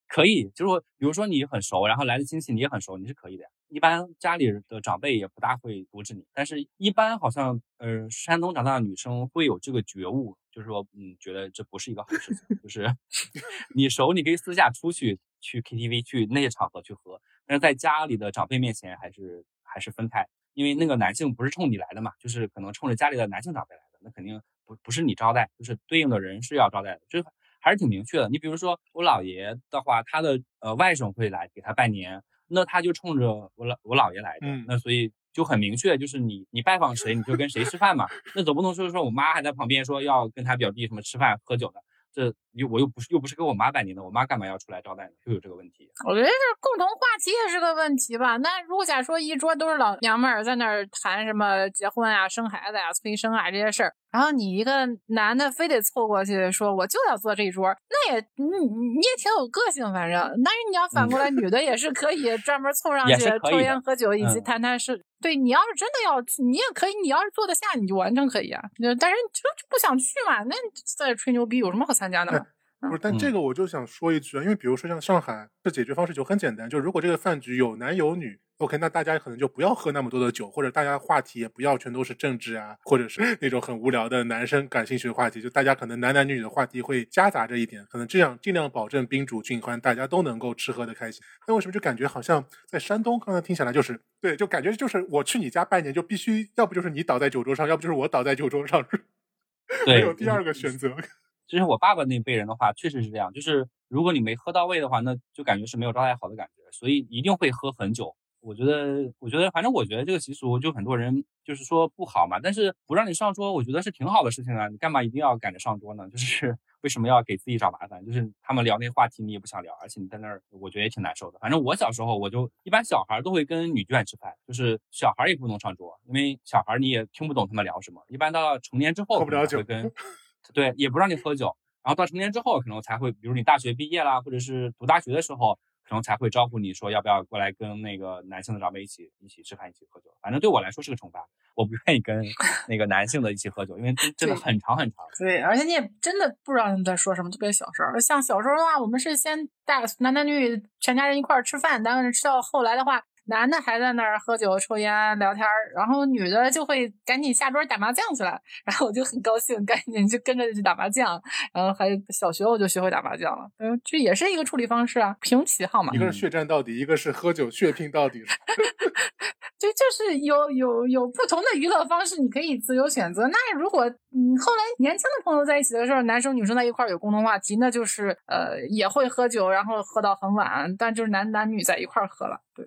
可以，就是说，比如说你很熟，然后来的亲戚你也很熟，你是可以的呀。一般家里的长辈也不大会阻止你，但是一般好像，呃，山东长大的女生会有这个觉悟，就是说，嗯，觉得这不是一个好事情，就是 [laughs] 你熟，你可以私下出去去 KTV 去那些场合去喝，但是在家里的长辈面前还是还是分开，因为那个男性不是冲你来的嘛，就是可能冲着家里的男性长辈来的，那肯定不不是你招待，就是对应的人是要招待的，就是还是挺明确的。你比如说我姥爷的话，他的呃外甥会来给他拜年，那他就冲着我老我姥爷来的，嗯那所以就很明确，就是你你拜访谁，你就跟谁吃饭嘛。那总不能说说我妈还在旁边说要跟他表弟什么吃饭喝酒的，这又我又不是又不是给我妈拜年的，我妈干嘛要出来招待呢？就有这个问题。我觉得这共同话题也是个问题吧。那如果假说一桌都是老娘们儿在那儿谈什么结婚啊、生孩子呀、催生啊这些事儿，然后你一个男的非得凑过去说我就要坐这一桌，那也你你也挺有个性，反正。但是你要反过来，[laughs] 女的也是可以专门凑上去抽烟喝酒，以及嗯谈谈事。对你要是真的要去，你也可以，你要是坐得下，你就完全可以啊。就但是就就不想去嘛，那在这吹牛逼有什么好参加的嘛？不是，但这嗯个我就想说一句啊，因为比如说像上海，这解决方式就很简单，就如果这个饭局有男有女，OK，那大家可能就不要喝那么多的酒，或者大家话题也不要全都是政治啊，或者是那种很无聊的男生感兴趣的话题，就大家可能男男女女的话题会夹杂着一点，可能这样尽量保证宾主尽欢，大家都能够吃喝的开心。那为什么就感觉好像在山东，刚才听起来就是对，就感觉就是我去你家拜年，就必须要不就是你倒在酒桌上，要不就是我倒在酒桌上，[laughs] 没有第二个选择。[laughs] 就是我爸爸那辈人的话，确实是这样。就是如果你没喝到位的话，那就感觉是没有招待好的感觉，所以一定会喝很久。我觉得，我觉得，反正我觉得这个习俗就很多人就是说不好嘛，但是不让你上桌，我觉得是挺好的事情啊。你干嘛一定要赶着上桌呢？[laughs] 就是为什么要给自己找麻烦？就是他们聊那些话题你也不想聊，而且你在那儿，我觉得也挺难受的。反正我小时候我就一般小孩都会跟女眷吃饭，就是小孩也不能上桌，因为小孩你也听不懂他们聊什么。一般到成年之后喝不了酒跟，[laughs] 对，也不让你喝酒。然后到成年之后，可能才会，比如你大学毕业啦，或者是读大学的时候，可能才会招呼你说要不要过来跟那个男性的长辈一起一起吃饭，一起喝酒。反正对我来说是个惩罚，我不愿意跟 [laughs] 那个男性的一起喝酒，因为真真的很长很长。对，而且你也真的不知道他们在说什么，特别小时候。像小时候的话，我们是先带男男女女全家人一块儿吃饭，但是吃到后来的话，男的还在那儿喝酒、抽烟、聊天儿，然后女的就会赶紧下桌打麻将去了。然后我就很高兴，赶紧就跟着去打麻将。然后还小学我就学会打麻将了，嗯，这也是一个处理方式啊，凭喜好嘛一。个是血战到底，一个是喝酒血拼到底。[laughs] [laughs] 就就是有有有不同的娱乐方式，你可以自由选择。那如果嗯后来年轻的朋友在一起的时候，男生女生在一块儿有共同话题，那就是呃也会喝酒，然后喝到很晚，但就是男男女在一块儿喝了。对，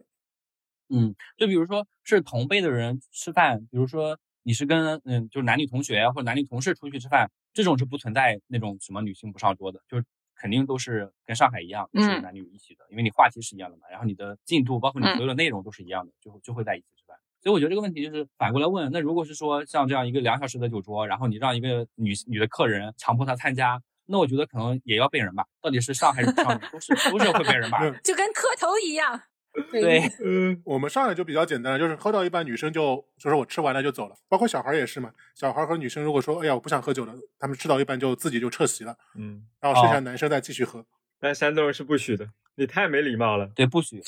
嗯，就比如说是同辈的人吃饭，比如说你是跟嗯就是男女同学或者男女同事出去吃饭，这种是不存在那种什么女性不上桌的，就是肯定都是跟上海一样，男女一起的，因为你话题是一样的嘛，然后你的进度包括你嗯所有的内容都是一样的，就就会在一起吃饭。所以我觉得这个问题就是反过来问，那如果是说像这样一个两小时的酒桌，然后你让一个女女的客人强迫她参加，那我觉得可能也要被人骂，到底是上还是不上，都是都是会被人骂。就跟磕头一样。[laughs] 对，嗯，我们上来就比较简单，就是喝到一半，女生就就说我吃完了就走了，包括小孩也是嘛。小孩和女生如果说哎呀我不想喝酒了，他们吃到一半就自己就撤席了，嗯，然后剩下哦男生再继续喝，但山东人是不许的，你太没礼貌了。对，不许。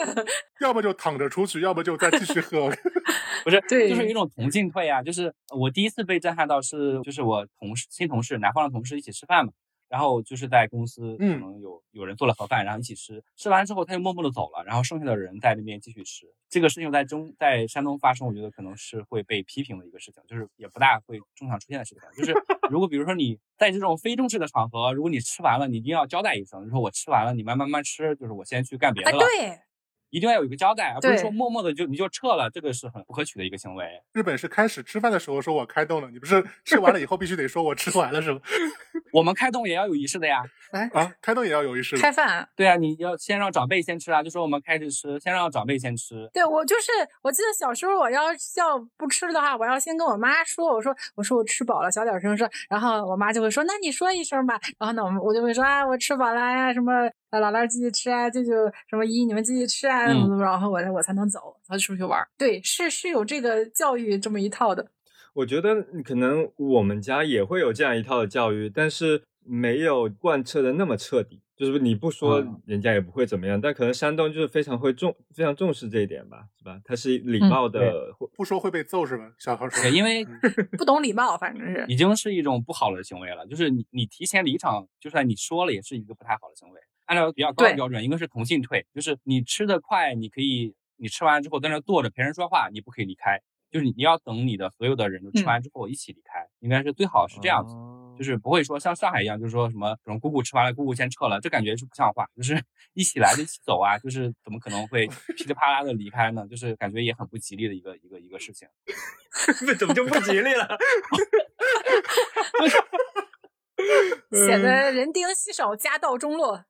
[laughs] 要么就躺着出去，要么就再继续喝。[laughs] 不是，对就是一种同进退啊。就是我第一次被震撼到是，就是我同事新同事南方的同事一起吃饭嘛，然后就是在公司可嗯能有有人做了盒饭，然后一起吃，吃完之后他就默默的走了，然后剩下的人在那边继续吃。这个事情在中在山东发生，我觉得可能是会被批评的一个事情，就是也不大会经常出现的事情。就是如果比如说你在这种非正式的场合，如果你吃完了，你一定要交代一声，就说我吃完了，你慢慢慢吃，就是我先去干别哎，的了。对，一定要有一个交代，而不是说默默的就你就撤了，这个是很不可取的一个行为。日本是开始吃饭的时候说我开动了，你不是 [laughs] 吃完了以后必须得说我吃完了是吧？[laughs] 我们开动也要有仪式的呀。啊，开动也要有仪式的。开饭。对啊，你要先让长辈先吃啊，就说我们开始吃，先让长辈先吃。对我就是，我记得小时候我要要不吃的话，我要先跟我妈说，我说我说我吃饱了，小点声说，然后我妈就会说，那你说一声吧。然后呢，我们我就会说啊，我吃饱了呀，什么呃姥姥继续吃啊，舅舅什么姨你们继续吃啊，怎么怎么，然后我我才能走，才出去玩儿。对，是是有这个教育这么一套的。我觉得可能我们家也会有这样一套的教育，但是没有贯彻的那么彻底。就是你不说嗯，人家也不会怎么样。但可能山东就是非常会重、非常重视这一点吧，是吧？他是礼嗯貌的，或不说会被揍是吧？小孩说对，，因为不懂礼貌，反正是。已经是一种不好的行为了。就是你你提前离场，就算你说了，也是一个不太好的行为。按照比较高的标准，应该是同性退，就是你吃的快，你可以你吃完之后在那坐着陪人说话，你不可以离开。就是你你要等你的所有的人都吃嗯完之后一起离开，应该是最好是这样子。哦就是不会说像上海一样，就是说什么什么姑姑吃完了，姑姑先撤了，这感觉是不像话。就是一起来就一起走啊，就是怎么可能会噼里啪啦的离开呢？就是感觉也很不吉利的一个一个一个事情。[laughs] 怎么就不吉利了？[laughs] [laughs] 显得人丁稀少，家道中落。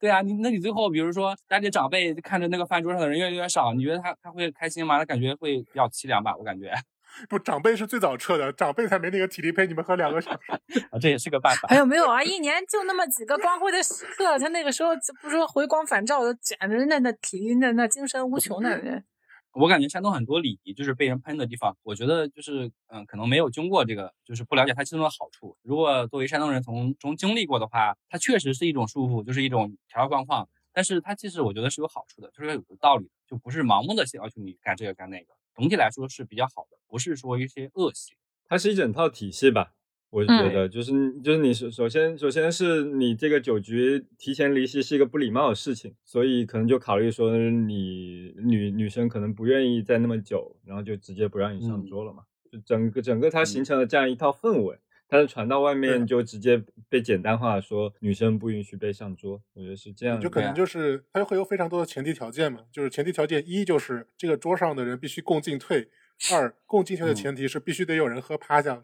对啊，你那你最后比如说家里长辈看着那个饭桌上的人越来越少，你觉得他他会开心吗？他感觉会比较凄凉吧？我感觉 [laughs] 不，长辈是最早撤的，长辈才没那个体力陪你们喝两个小时。[laughs] 啊，这也是个办法还。有没有啊？一年就那么几个光辉的时刻，他那个时候不说回光返照的，简直那那体力那那精神无穷的人。我感觉山东很多礼仪就是被人喷的地方，我觉得就是嗯，可能没有经过这个，就是不了解它其中的好处。如果作为山东人从中经历过的话，它确实是一种束缚，就是一种条条框框。但是它其实我觉得是有好处的，就是有个道理的，就不是盲目的要求你干这个干那个。总体来说是比较好的，不是说一些恶习。它是一整套体系吧。我觉得就是就是你首首先首先是你这个酒局提前离席是一个不礼貌的事情，所以可能就考虑说你女女生可能不愿意在那么久，然后就直接不让你上桌了嘛。就整个整个它形成了这样一套氛围，但是传到外面就直接被简单化说女生不允许被上桌。我觉得是这样，就可能就是它会有非常多的前提条件嘛，就是前提条件一就是这个桌上的人必须共进退，二共进退的前提是必须得有人喝趴下。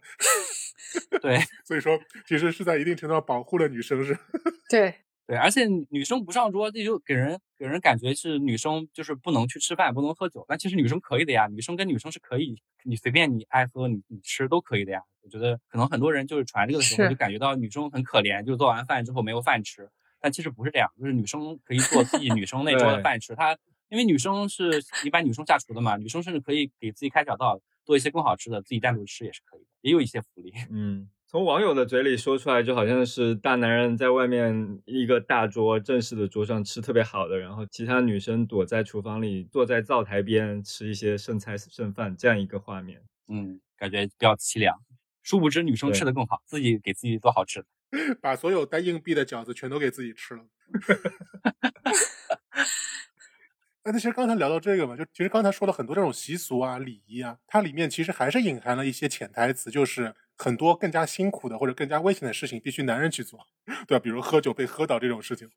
[laughs] 对，所以说其实是在一定程度上保护了女生，是。[laughs] 对对，而且女生不上桌，这就给人给人感觉是女生就是不能去吃饭，不能喝酒。但其实女生可以的呀，女生跟女生是可以，你随便你爱喝你你吃都可以的呀。我觉得可能很多人就是传这个的时候就感觉到女生很可怜，就做完饭之后没有饭吃。但其实不是这样，就是女生可以做自己女生那桌 [laughs] 的饭吃。她因为女生是一般女生下厨的嘛，女生甚至可以给自己开小灶。做一些更好吃的，自己单独吃也是可以的，也有一些福利。[laughs] 嗯，从网友的嘴里说出来，就好像是大男人在外面一个大桌正式的桌上吃特别好的，然后其他女生躲在厨房里，坐在灶台边吃一些剩菜剩饭这样一个画面。嗯，感觉比较凄凉。殊不知女生吃的更好，自己给自己做好吃的，[laughs] 把所有带硬币的饺子全都给自己吃了。[laughs] 那其实刚才聊到这个嘛，就其实刚才说了很多这种习俗啊、礼仪啊，它里面其实还是隐含了一些潜台词，就是很多更加辛苦的或者更加危险的事情必须男人去做，[laughs] 对吧？比如喝酒被喝倒这种事情。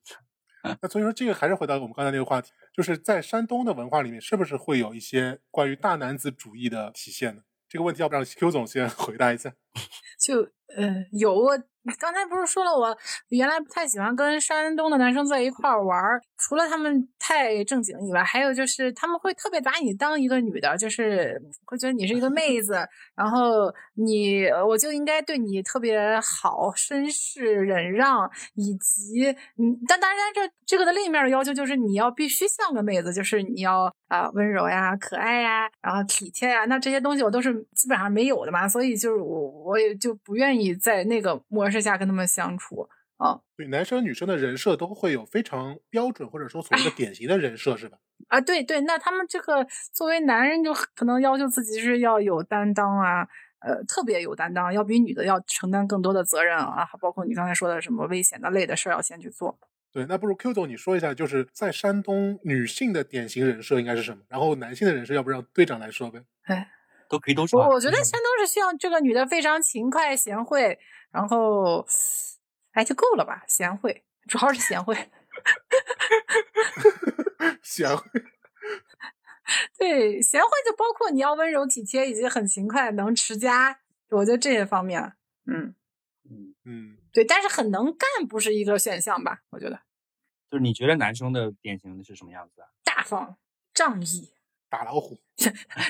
那所以说，这个还是回到我们刚才那个话题，就是在山东的文化里面，是不是会有一些关于大男子主义的体现呢？这个问题要不让 Q 总先回答一下？[laughs] 就呃有我。刚才不是说了，我原来不太喜欢跟山东的男生在一块儿玩儿，除了他们太正经以外，还有就是他们会特别把你当一个女的，就是会觉得你是一个妹子，然后你我就应该对你特别好，绅士忍让，以及嗯，但当然这这个的另一面的要求就是你要必须像个妹子，就是你要啊温柔呀、可爱呀，然后体贴呀，那这些东西我都是基本上没有的嘛，所以就是我我也就不愿意在那个模式。下跟他们相处啊，对男生女生的人设都会有非常标准或者说所谓的典型的人设是吧？啊，对对，那他们这个作为男人就可能要求自己是要有担当啊，呃，特别有担当，要比女的要承担更多的责任啊，包括你刚才说的什么危险的累的事儿要先去做。对，那不如 Q 总你说一下，就是在山东女性的典型人设应该是什么？然后男性的人设，要不让队长来说呗？哎，都可以都说。我觉得山东是需要这个女的非常勤快贤惠。然后，哎，就够了吧？贤惠，主要是贤惠。[laughs] 贤惠，对，贤惠就包括你要温柔体贴，以及很勤快、能持家。我觉得这些方面，嗯嗯嗯，对，但是很能干不是一个选项吧？我觉得，就是你觉得男生的典型的是什么样子啊？大方、仗义。打老虎，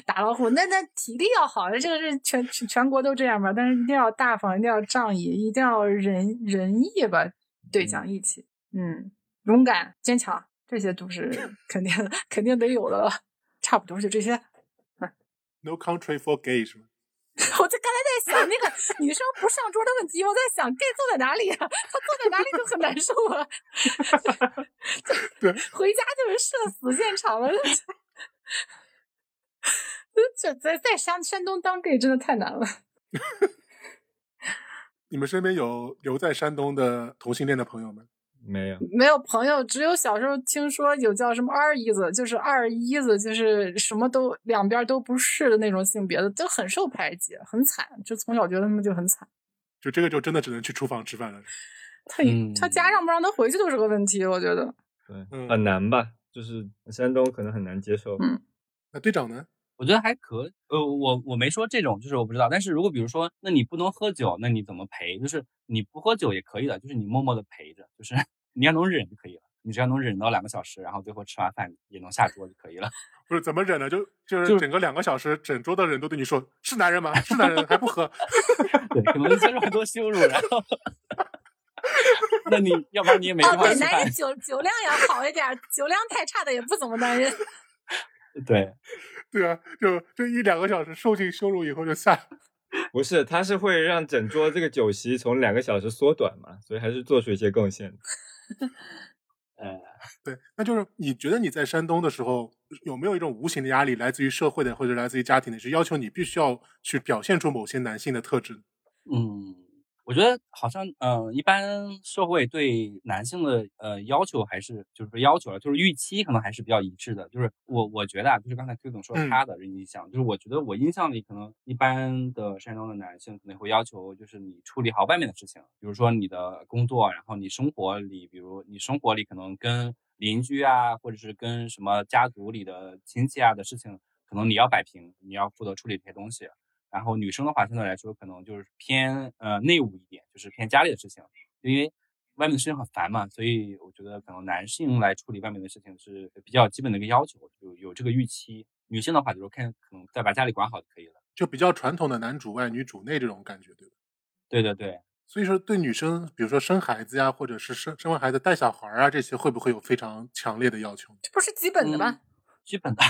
打老虎，[laughs] 那那体力要好，这个是全全国都这样吧？但是一定要大方，一定要仗义，一定要仁仁义吧？对，讲义气，嗯，勇敢、坚强，这些都是 [laughs] 肯定肯定得有的了。差不多就这些。No country for gay 是吗？[laughs] 我就刚才在想那个女生不上桌的问题，我在想 gay 坐在哪里啊？他坐在哪里就很难受啊。对，回家就是社死现场了。[laughs] 这在在山山东当 gay 真的太难了。[laughs] 你们身边有留在山东的同性恋的朋友吗？没有，没有朋友，只有小时候听说有叫什么二姨子，就是二姨子，就是什么都两边都不是的那种性别的，就很受排挤，很惨。就从小觉得他们就很惨。就这个就真的只能去厨房吃饭了。他他家让不让他回去都是个问题，我觉得。对，很难吧？就是山东可能很难接受。嗯，那队长呢？我觉得还可，呃，我我没说这种，就是我不知道。但是如果比如说，那你不能喝酒，那你怎么陪？就是你不喝酒也可以的，就是你默默的陪着，就是 [laughs] 你要能忍就可以了。你只要能忍到两个小时，然后最后吃完饭也能下桌就可以了。[laughs] 不是怎么忍呢？就就 [laughs] 是整个两个小时，整桌的人都对你说是男人吗？是男人还不喝？对，可能接受很多羞辱，然后。那你要不然你也没办法对，男人酒酒量要好一点，酒量太差的也不怎么男人。对，对啊，就就一两个小时受尽羞辱以后就散，[laughs] 不是，他是会让整桌这个酒席从两个小时缩短嘛，所以还是做出一些贡献的。[laughs] 呃，对，那就是你觉得你在山东的时候有没有一种无形的压力，来自于社会的或者来自于家庭的，是要求你必须要去表现出某些男性的特质？嗯，我觉得好像，嗯、一般社会对男性的呃要求还是就是说要求了，就是预期可能还是比较一致的。就是我我觉得啊，就是刚才 Q 总说嗯他的印象，就是我觉得我印象里可能一般的山东的男性可能会要求就是你处理好外面的事情，比如说你的工作，然后你生活里，比如你生活里可能跟邻居啊，或者是跟什么家族里的亲戚啊的事情，可能你要摆平，你要负责处理这些东西。然后女生的话，相对来说可能就是偏呃内务一点，就是偏家里的事情，因为外面的事情很烦嘛，所以我觉得可能男性来处理外面的事情是比较基本的一个要求，有有这个预期。女性的话，就是看可能再把家里管好就可以了。就比较传统的男主外女主内这种感觉，对吧？对对对，所以说，对女生，比如说生孩子呀，或者是生生完孩子带小孩儿啊，这些会不会有非常强烈的要求？这不是基本的吗？基本的，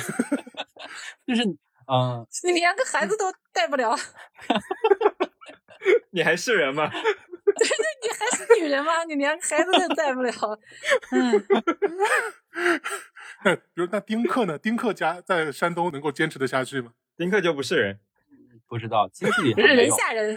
[laughs] 就是嗯、呃 [laughs] 你连个孩子都带不了，[laughs] 你还是人吗？[laughs] 对对你还是女人吗？你连个孩子都带不了，嗯，那比如那丁克呢？丁克家在山东能够坚持得下去吗？丁克就不是人，不知道亲戚里还没人有。吓人。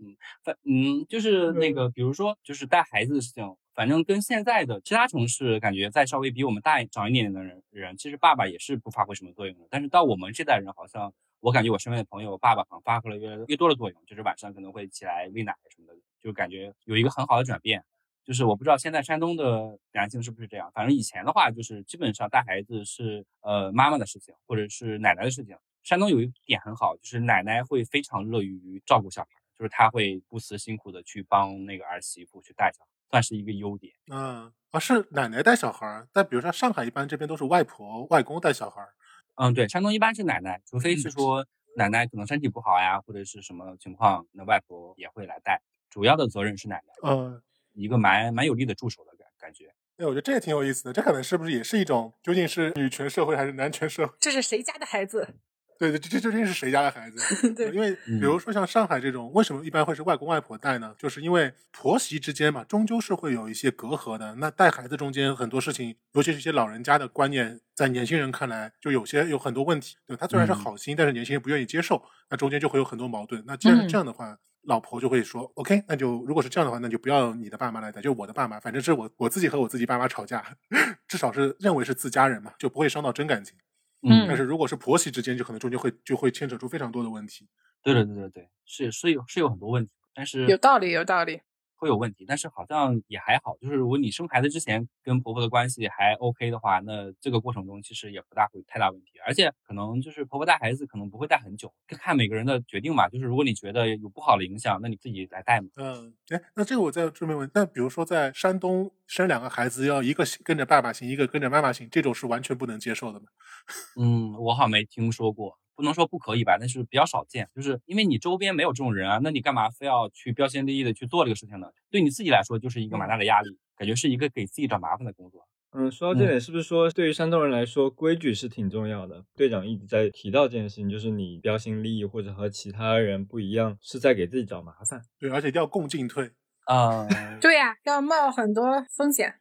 嗯反嗯，就是那个，比如说，就是带孩子的事情，反正跟现在的其他城市感觉再稍微比我们大长一点点的人人，其实爸爸也是不发挥什么作用的。但是到我们这代人，好像我感觉我身边的朋友，爸爸好像发挥了越来越多的作用，就是晚上可能会起来喂奶什么的，就感觉有一个很好的转变。就是我不知道现在山东的男性是不是这样，反正以前的话，就是基本上带孩子是呃妈妈的事情，或者是奶奶的事情。山东有一点很好，就是奶奶会非常乐于照顾小孩，就是她会不辞辛苦的去帮那个儿媳妇去带小孩，算是一个优点。嗯，啊，是奶奶带小孩儿，但比如说上海一般这边都是外婆、外公带小孩儿。嗯，对，山东一般是奶奶，除非是说奶奶可能身体不好呀，或者是什么情况，那外婆也会来带，主要的责任是奶奶，嗯，一个蛮蛮有力的助手的感感觉。哎，我觉得这也挺有意思的。这可能是不是也是一种究竟是女权社会还是男权社会？这是谁家的孩子？对对，这这究竟是谁家的孩子？[laughs] 对因为比如说像上海这种，为什么一般会是外公外婆带呢？就是因为婆媳之间嘛，终究是会有一些隔阂的。那带孩子中间很多事情，尤其是一些老人家的观念，在年轻人看来就有些有很多问题。对他虽然是嗯好心，但是年轻人不愿意接受，那中间就会有很多矛盾。那既然是嗯这样的话，老婆就会说：“OK，那就如果是这样的话，那就不要你的爸妈来带，就我的爸妈，反正是我我自己和我自己爸妈吵架，[laughs] 至少是认为是自家人嘛，就不会伤到真感情。嗯但是如果是婆媳之间，就可能中间会就会牵扯出非常多的问题。对对对对对，是是有是有很多问题，但是有道理，有道理。会有问题，但是好像也还好。就是如果你生孩子之前跟婆婆的关系还 OK 的话，那这个过程中其实也不大会太大问题。而且可能就是婆婆带孩子可能不会带很久，看每个人的决定吧。就是如果你觉得有不好的影响，那你自己来带嘛。嗯，哎，那这个我再顺便问，那比如说在山东生两个孩子，要一个跟着爸爸姓，一个跟着妈妈姓，这种是完全不能接受的吗？[laughs] 嗯，我好像没听说过，不能说不可以吧，但是比较少见。就是因为你周边没有这种人啊，那你干嘛非要去标新立异的去做这个事情呢？对你自己来说就是一个蛮大的压力，感觉是一个给自己找麻烦的工作。嗯，说到这点，是不是说对于山东人来说，规矩是挺重要的？队长一直在提到这件事情，就是你标新立异或者和其他人不一样，是在给自己找麻烦。对，而且一定要共进退。嗯，[laughs] 对呀、要冒很多风险。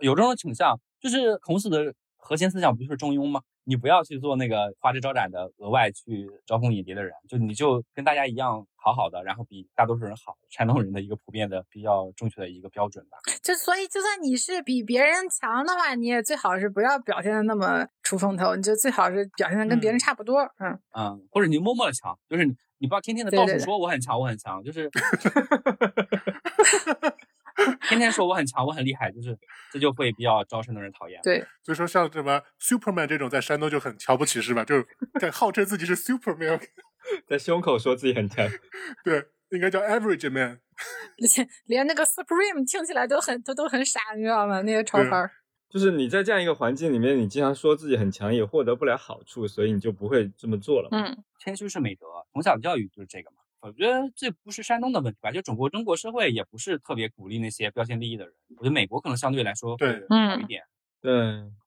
有这种倾向，就是孔子的核心思想不就是中庸吗？你不要去做那个花枝招展的，额外去招蜂引蝶的人，就你就跟大家一样好好的，然后比大多数人好，山东人的一个普遍的比较正确的一个标准吧。就所以，就算你是比别人强的话，你也最好是不要表现的那么出风头，你就最好是表现的跟别人嗯差不多。嗯，嗯，或者你默默的强，就是你你不要天天的到处说我很强，我很强，就是天天说我很强，我很厉害，就是这就会比较招生的人讨厌。对，所以说像什么 Superman 这种，在山东就很瞧不起，是吧？就是敢号称自己是 Superman，[laughs] 在胸口说自己很强，对，应该叫 Average Man。[laughs] 连 [laughs] 连那个 Supreme 听起来都很都都很傻，你知道吗？那些潮对牌儿。就是你在这样一个环境里面，你经常说自己很强，也获得不了好处，所以你就不会这么做了嘛。嗯，谦虚是美德，从小教育就是这个嘛。我觉得这不是山东的问题吧，就中国中国社会也不是特别鼓励那些标新立异的人。我觉得美国可能相对来说会对好一点。对，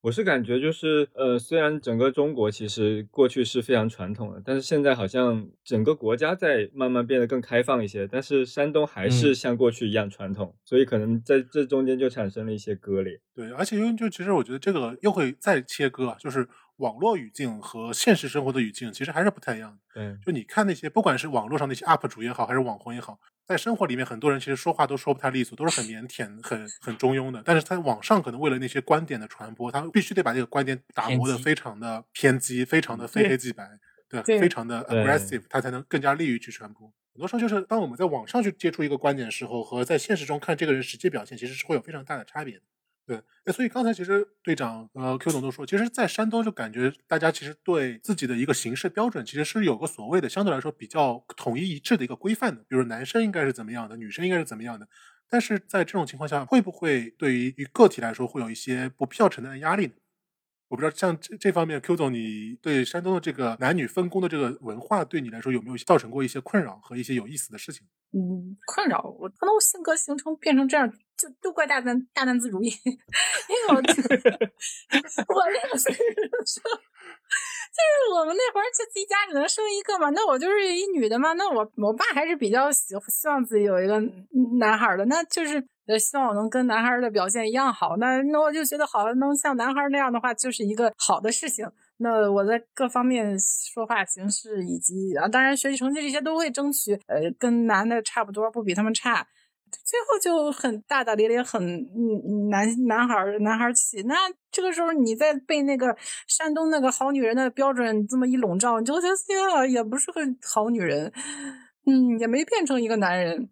我是感觉就是，呃，虽然整个中国其实过去是非常传统的，但是现在好像整个国家在慢慢变得更开放一些，但是山东还是嗯像过去一样传统，所以可能在这中间就产生了一些割裂。对，而且因为就其实我觉得这个又会再切割啊，就是网络语境和现实生活的语境其实还是不太一样的。对，就你看那些，不管是网络上那些 UP 主也好，还是网红也好，在生活里面，很多人其实说话都说不太利索，都是很腼腆、很很中庸的。但是在网上，可能为了那些观点的传播，他必须得把这个观点打磨的非常的偏激，非常的非黑即白，对，对非常的 aggressive，他才能更加利于去传播。很多时候就是当我们在网上去接触一个观点的时候，和在现实中看这个人实际表现，其实是会有非常大的差别的。对，那所以刚才其实队长呃 Q 总都说，其实，在山东就感觉大家其实对自己的一个形式标准，其实是有个所谓的相对来说比较统一一致的一个规范的，比如男生应该是怎么样的，女生应该是怎么样的。但是在这种情况下，会不会对于个体来说会有一些不必要承担的压力呢？我不知道像这这方面，Q 总，你对山东的这个男女分工的这个文化，对你来说有没有造成过一些困扰和一些有意思的事情？嗯，困扰我，可能我性格形成变成这样，就都怪大男大男子主义。[laughs] 因为我 [laughs] 我那个岁数，就是我们那会儿就自己家只能生一个嘛，那我就是一女的嘛，那我我爸还是比较喜希望自己有一个男孩的，那就是呃希望我能跟男孩的表现一样好，那那我就觉得好像能像男孩那样的话，就是一个好的事情。那我在各方面说话形式以及啊，当然学习成绩这些都会争取，呃，跟男的差不多，不比他们差。最后就很大大咧咧，很嗯男男孩男孩气。那这个时候你再被那个山东那个好女人的标准这么一笼罩，你就觉得呀，也不是个好女人，嗯，也没变成一个男人。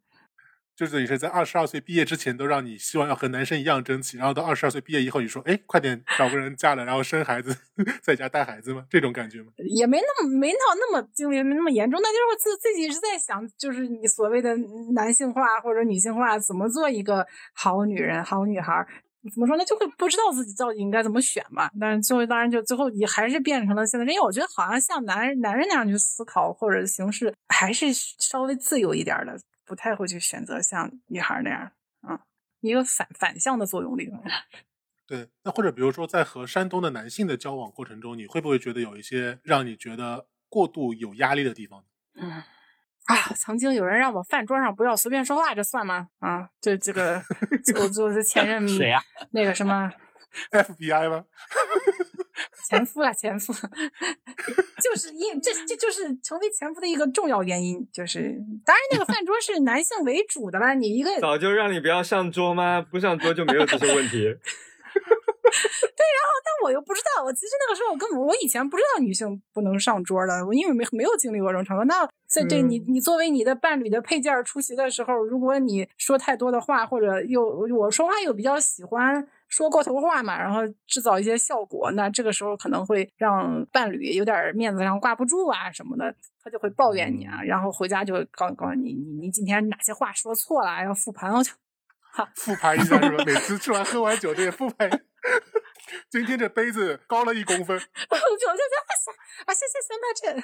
就是你是在二十二岁毕业之前都让你希望要和男生一样争气，然后到二十二岁毕业以后，你说哎，快点找个人嫁了，然后生孩子，[laughs] 在家带孩子吗？这种感觉吗？也没那么没到那么经历没那么严重，那就是我自自己是在想，就是你所谓的男性化或者女性化，怎么做一个好女人、好女孩？怎么说呢？就会不知道自己到底应该怎么选嘛。但是最后当然就最后也还是变成了现在，因为我觉得好像像男人男人那样去思考或者行事，还是稍微自由一点的，不太会去选择像女孩那样，嗯，一个反反向的作用力。[laughs] 对，那或者比如说在和山东的男性的交往过程中，你会不会觉得有一些让你觉得过度有压力的地方？嗯啊，曾经有人让我饭桌上不要随便说话，这算吗？啊，这这个 [laughs] 就就是前任 [laughs] 谁呀、那个什么 FBI 吗？前夫了，前夫，[laughs] 就是因这这就是成为前夫的一个重要原因，就是当然那个饭桌是男性为主的啦，你一个早就让你不要上桌吗？不上桌就没有这些问题。[laughs] 对，然后但我又不知道，我其实那个时候我根本我以前不知道女性不能上桌的，我因为没没有经历过这种场合。那在这你你作为你的伴侣的配件儿出席的时候，如果你说太多的话，或者又我说话又比较喜欢说过头话嘛，然后制造一些效果，那这个时候可能会让伴侣有点面子上挂不住啊什么的，他就会抱怨你啊，然后回家就告告诉你你你今天哪些话说错了，要复盘，我就复盘一下是吧？每次吃完喝完酒都得复盘。[laughs] 今天这杯子高了一公分，[laughs] 我就就就啊，行行行，那这那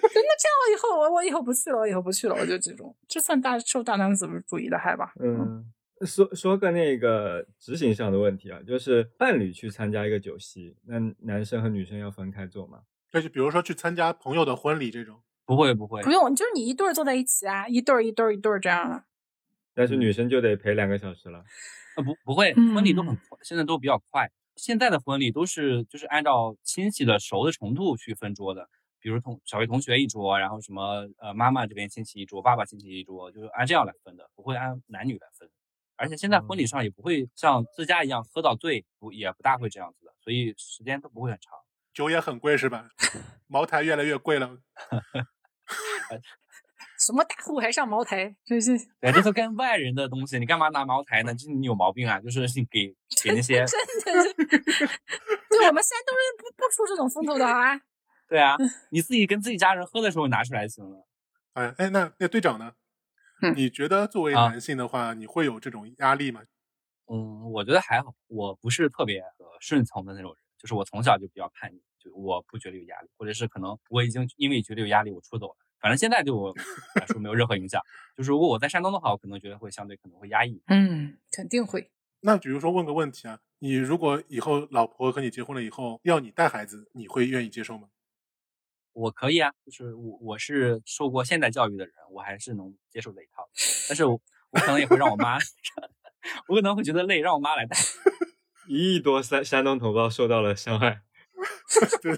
这样我以后我我以后不去了，我以后不去了，我就这种，这算大受大男子主义的害吧？嗯，说说个那个执行上的问题啊，就是伴侣去参加一个酒席，那男生和女生要分开坐吗？就是比如说去参加朋友的婚礼这种，不会不会不，用，就是你一对儿坐在一起啊，一对儿一对儿一对儿这样的。但是女生就得陪两个小时了。呃不不会，婚礼都很现在都比较快。现在的婚礼都是就是按照亲戚的熟的程度去分桌的，比如同小学同学一桌，然后什么呃妈妈这边亲戚一桌，爸爸亲戚一桌，就是按这样来分的，不会按男女来分。而且现在婚礼上也不会像自家一样喝到醉，不也不大会这样子的，所以时间都不会很长。酒也很贵是吧？[laughs] 茅台越来越贵了。[laughs] 什么大户还上茅台，真是 [laughs] 对，这都跟外人的东西，你干嘛拿茅台呢？就是你有毛病啊！就是你给给那些，真的是，对我们山东人不不出这种风头的啊。对啊，你自己跟自己家人喝的时候拿出来就行了。哎哎，那那队长呢？嗯你觉得作为啊男性的话，你会有这种压力吗？嗯，我觉得还好，我不是特别呃顺从的那种人，就是我从小就比较叛逆，就我不觉得有压力，或者是可能我已经因为觉得有压力我出走了，反正现在对我来说没有任何影响。就是如果我在山东的话，我可能觉得会相对可能会压抑。嗯，肯定会。那比如说问个问题啊，你如果以后老婆和你结婚了以后要你带孩子，你会愿意接受吗？我可以啊，就是我我是受过现代教育的人，我还是能接受这一套。但是我 [laughs] 我可能也会让我妈，[laughs] 我可能会觉得累，让我妈来带。[laughs] 一亿多山山东同胞受到了伤害。对，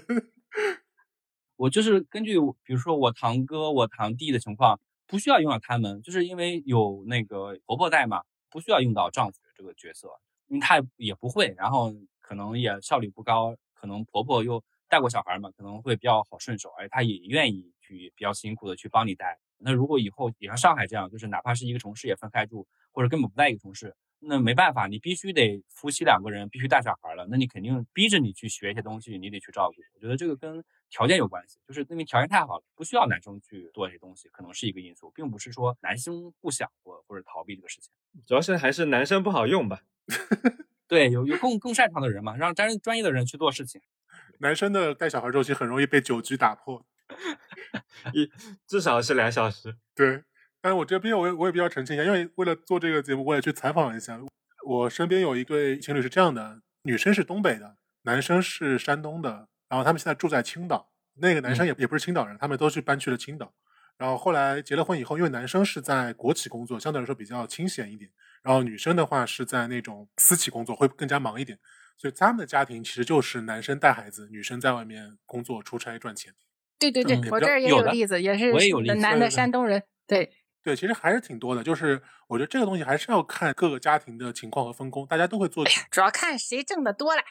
我就是根据比如说我堂哥、我堂弟的情况，不需要用到他们，就是因为有那个婆婆带嘛，不需要用到丈夫这个角色，因为她也不会，然后可能也效率不高，可能婆婆又带过小孩嘛，可能会比较好顺手，而且他也愿意去比较辛苦的去帮你带。那如果以后也像上海这样，就是哪怕是一个城市也分开住，或者根本不在一个城市，那没办法，你必须得夫妻两个人必须带小孩了，那你肯定逼着你去学一些东西，你得去照顾。我觉得这个跟条件有关系，就是因为条件太好了，不需要男生去做这些东西，可能是一个因素，并不是说男生不想或或者逃避这个事情。主要是还是男生不好用吧。[laughs] 对，有有更更擅长的人嘛，让专专业的人去做事情。男生的带小孩周期很容易被酒局打破。[laughs] 一至少是两小时。对，但是我这边我也我也比较澄清一下，因为为了做这个节目，我也去采访了一下。我身边有一对情侣是这样的，女生是东北的，男生是山东的，然后他们现在住在青岛。那个男生也、也不是青岛人，他们都去搬去了青岛。然后后来结了婚以后，因为男生是在国企工作，相对来说比较清闲一点，然后女生的话是在那种私企工作，会更加忙一点。所以他们的家庭其实就是男生带孩子，女生在外面工作出差赚钱。对对对嗯，我这儿也有例子，也是我也有例子男的山东人，对，对，其实还是挺多的。就是我觉得这个东西还是要看各个家庭的情况和分工，大家都会做。主要看谁挣的多了，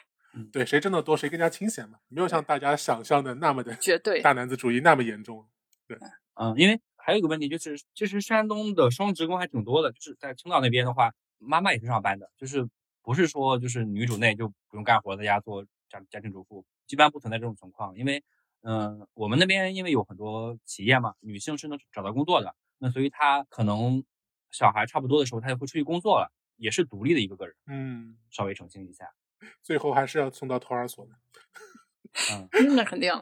对，谁挣得多，谁更加清闲嘛，没有像大家想象的那么的绝对大男子主义那么严重。对嗯，因为还有一个问题就是，其实山东的双职工还挺多的，就是在青岛那边的话，妈妈也是上班的，就是不是说就是女主内就不用干活，在家做家家庭主妇，一般不存在这种情况。因为，嗯、我们那边因为有很多企业嘛，女性是能找到工作的，那所以她可能小孩差不多的时候，她就会出去工作了，也是独立的一个个人。嗯，稍微澄清一下，最后还是要送到托儿所的。嗯，那肯定。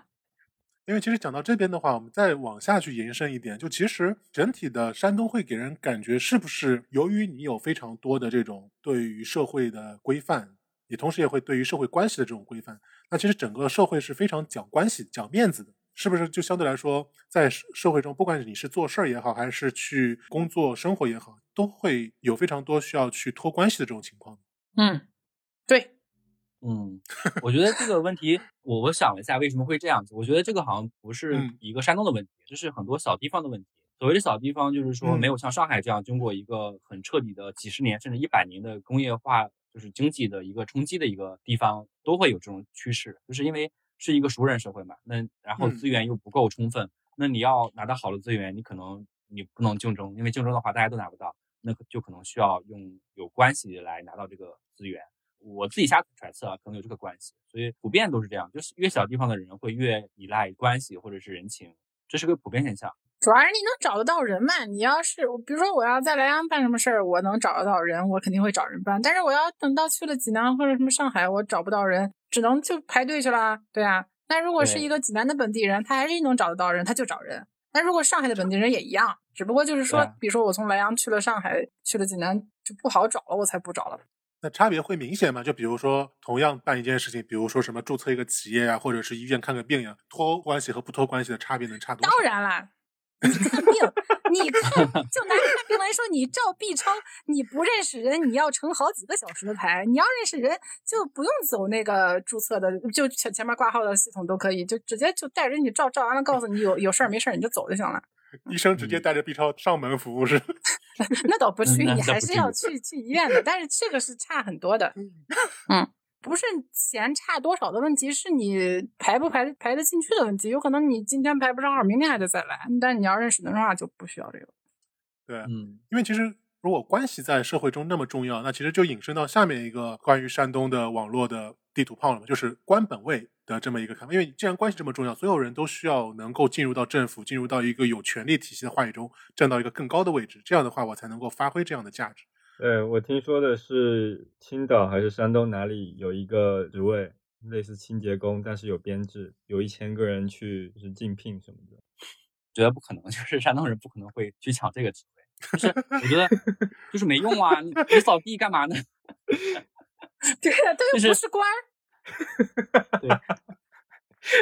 因为其实讲到这边的话，我们再往下去延伸一点，就其实整体的山东会给人感觉是不是由于你有非常多的这种对于社会的规范，也同时也会对于社会关系的这种规范，那其实整个社会是非常讲关系、讲面子的，是不是？就相对来说，在社会中，不管你是做事儿也好，还是去工作生活也好，都会有非常多需要去托关系的这种情况。嗯，嗯，[laughs] 我觉得这个问题，我我想了一下，为什么会这样子？我觉得这个好像不是嗯一个山东的问题，这是很多小地方的问题。所谓的小地方，就是说嗯没有像上海这样经过一个很彻底的几十年甚至一百年的工业化，就是经济的一个冲击的一个地方，都会有这种趋势，就是因为是一个熟人社会嘛。那然后嗯资源又不够充分，那你要拿到好的资源，你可能你不能竞争，因为竞争的话大家都拿不到，那就可能需要用有关系来拿到这个资源。我自己瞎揣测啊，可能有这个关系，所以普遍都是这样，就是越小地方的人会越依赖关系或者是人情，这是个普遍现象。主要是你能找得到人嘛。你要是比如说我要在莱阳办什么事儿，我能找得到人，我肯定会找人办。但是我要等到去了济南或者什么上海，我找不到人，只能就排队去了。对啊，那如果是一个济南的本地人，他还是能找得到人，他就找人。那如果上海的本地人也一样，只不过就是说比如说我从莱阳去了上海，去了济南就不好找了，我才不找了。那差别会明显吗？就比如说，同样办一件事情，比如说什么注册一个企业啊，或者是医院看个病呀、托关系和不托关系的差别能差多少？当然啦，你看病，你看就拿看病来说，你照 B 超，你不认识人，你要乘好几个小时的牌；你要认识人，就不用走那个注册的，就前前面挂号的系统都可以，就直接就带着你照，照完了告诉你有有事儿没事儿你就走就行了。医生直接带着 B 超上门服务是？[laughs] 那倒不至你还是要去去医院的，但是这个是差很多的。[laughs] 嗯，不是钱差多少的问题，是你排不排排得进去的问题。有可能你今天排不上号，明天还得再来。但你要认识人的话，就不需要这个。对，嗯，因为其实如果关系在社会中那么重要，那其实就引申到下面一个关于山东的网络的地图炮了嘛，就是官本位的这么一个看法。因为既然关系这么重要，所有人都需要能够进入到政府，进入到一个有权力体系的话语中，站到一个更高的位置，这样的话我才能够发挥这样的价值。对，我听说的是青岛还是山东哪里有一个职位，类似清洁工，但是有编制，有一千个人去就是竞聘什么的。觉得不可能，[laughs] 就是山东人不可能会去抢这个职位，就是我觉得就是没用啊，你你扫地干嘛呢？[laughs] 对呀，他就是又不是官儿，[laughs] 对，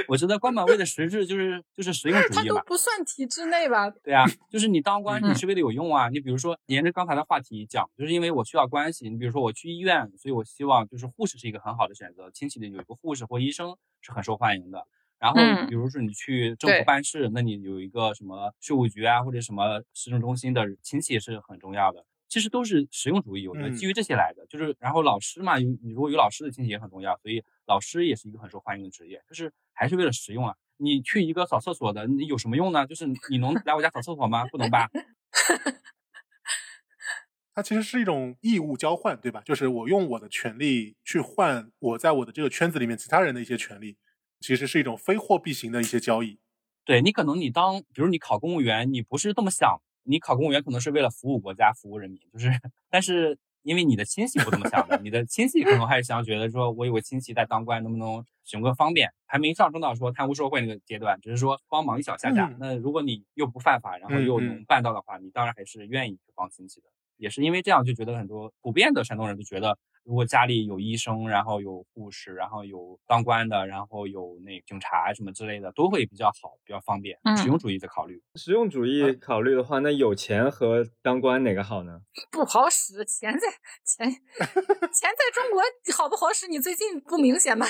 我觉得官本位的实质就是就是实用主义嘛。他都不算体制内吧？对啊，就是你当官，你嗯是为了有用啊。你比如说，沿着刚才的话题讲，就是因为我需要关系。你比如说，我去医院，所以我希望就是护士是一个很好的选择，亲戚里有一个护士或医生是很受欢迎的。然后嗯比如说你去政府办事，那你有一个什么税务局啊，或者什么市政中心的亲戚是很重要的。其实都是实用主义，我觉得嗯基于这些来的。就是然后老师嘛，你如果有老师的亲戚也很重要，所以老师也是一个很受欢迎的职业，就是还是为了实用啊。你去一个扫厕所的，你有什么用呢？就是你能来我家扫厕所吗？不能吧？[laughs] [laughs] 它其实是一种义务交换，对吧？就是我用我的权利去换我在我的这个圈子里面其他人的一些权利，其实是一种非货币型的一些交易。对你可能你当，比如你考公务员，你不是这么想，你考公务员可能是为了服务国家、服务人民，就是，但是因为你的亲戚不这么想的，你的亲戚可能还是想觉得说，我有个亲戚在当官，能不能寻个方便，还没上升到说贪污受贿那个阶段，只是说帮忙一小下下。嗯那如果你又不犯法，然后又能办到的话，你当然还是愿意去帮亲戚的。也是因为这样，就觉得很多普遍的山东人都觉得，如果家里有医生，然后有护士，然后有当官的，然后有那警察什么之类的，都会比较好，比较方便。嗯实用主义的考虑。实用主义考虑的话，那有钱和当官哪个好呢？[laughs] 不好使，钱在钱钱在中国好不好使？你最近不明显吗？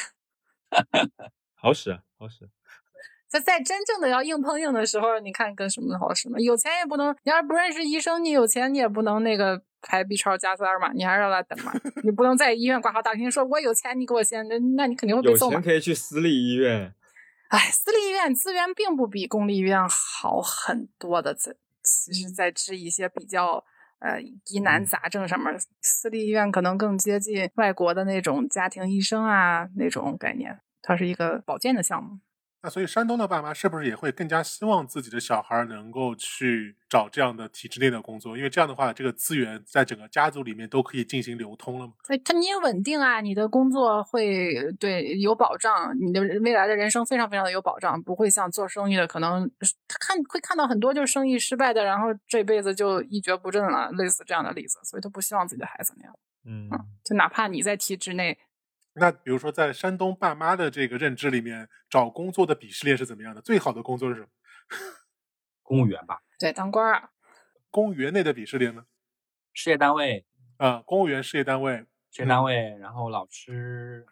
[laughs] 好使，啊，好使。在在真正的要硬碰硬的时候，你看跟什么好使吗？有钱也不能，你要是不认识医生，你有钱你也不能那个排 B 超加塞儿嘛，你还是让他等嘛。你不能在医院挂号打听说我有钱，你给我先，那那你肯定会被有揍嘛钱。可以去私立医院，哎，私立医院资源并不比公立医院好很多的，在其实在治一些比较呃疑难杂症上面，私立医院可能更接近外国的那种家庭医生啊那种概念，它是一个保健的项目。那所以山东的爸妈是不是也会更加希望自己的小孩能够去找这样的体制内的工作？因为这样的话，这个资源在整个家族里面都可以进行流通了嘛。对，它你也稳定啊，你的工作会对有保障，你的未来的人生非常非常的有保障，不会像做生意的可能他看会看到很多就是生意失败的，然后这辈子就一蹶不振了，类似这样的例子，所以他不希望自己的孩子那样。嗯，就哪怕你在体制内，那比如说，在山东爸妈的这个认知里面，找工作的鄙视链是怎么样的？最好的工作是什么？公务员吧，对当官儿啊，公务员内的鄙视链呢？事业单位，啊、公务员事业单位，事业单位，然后老师，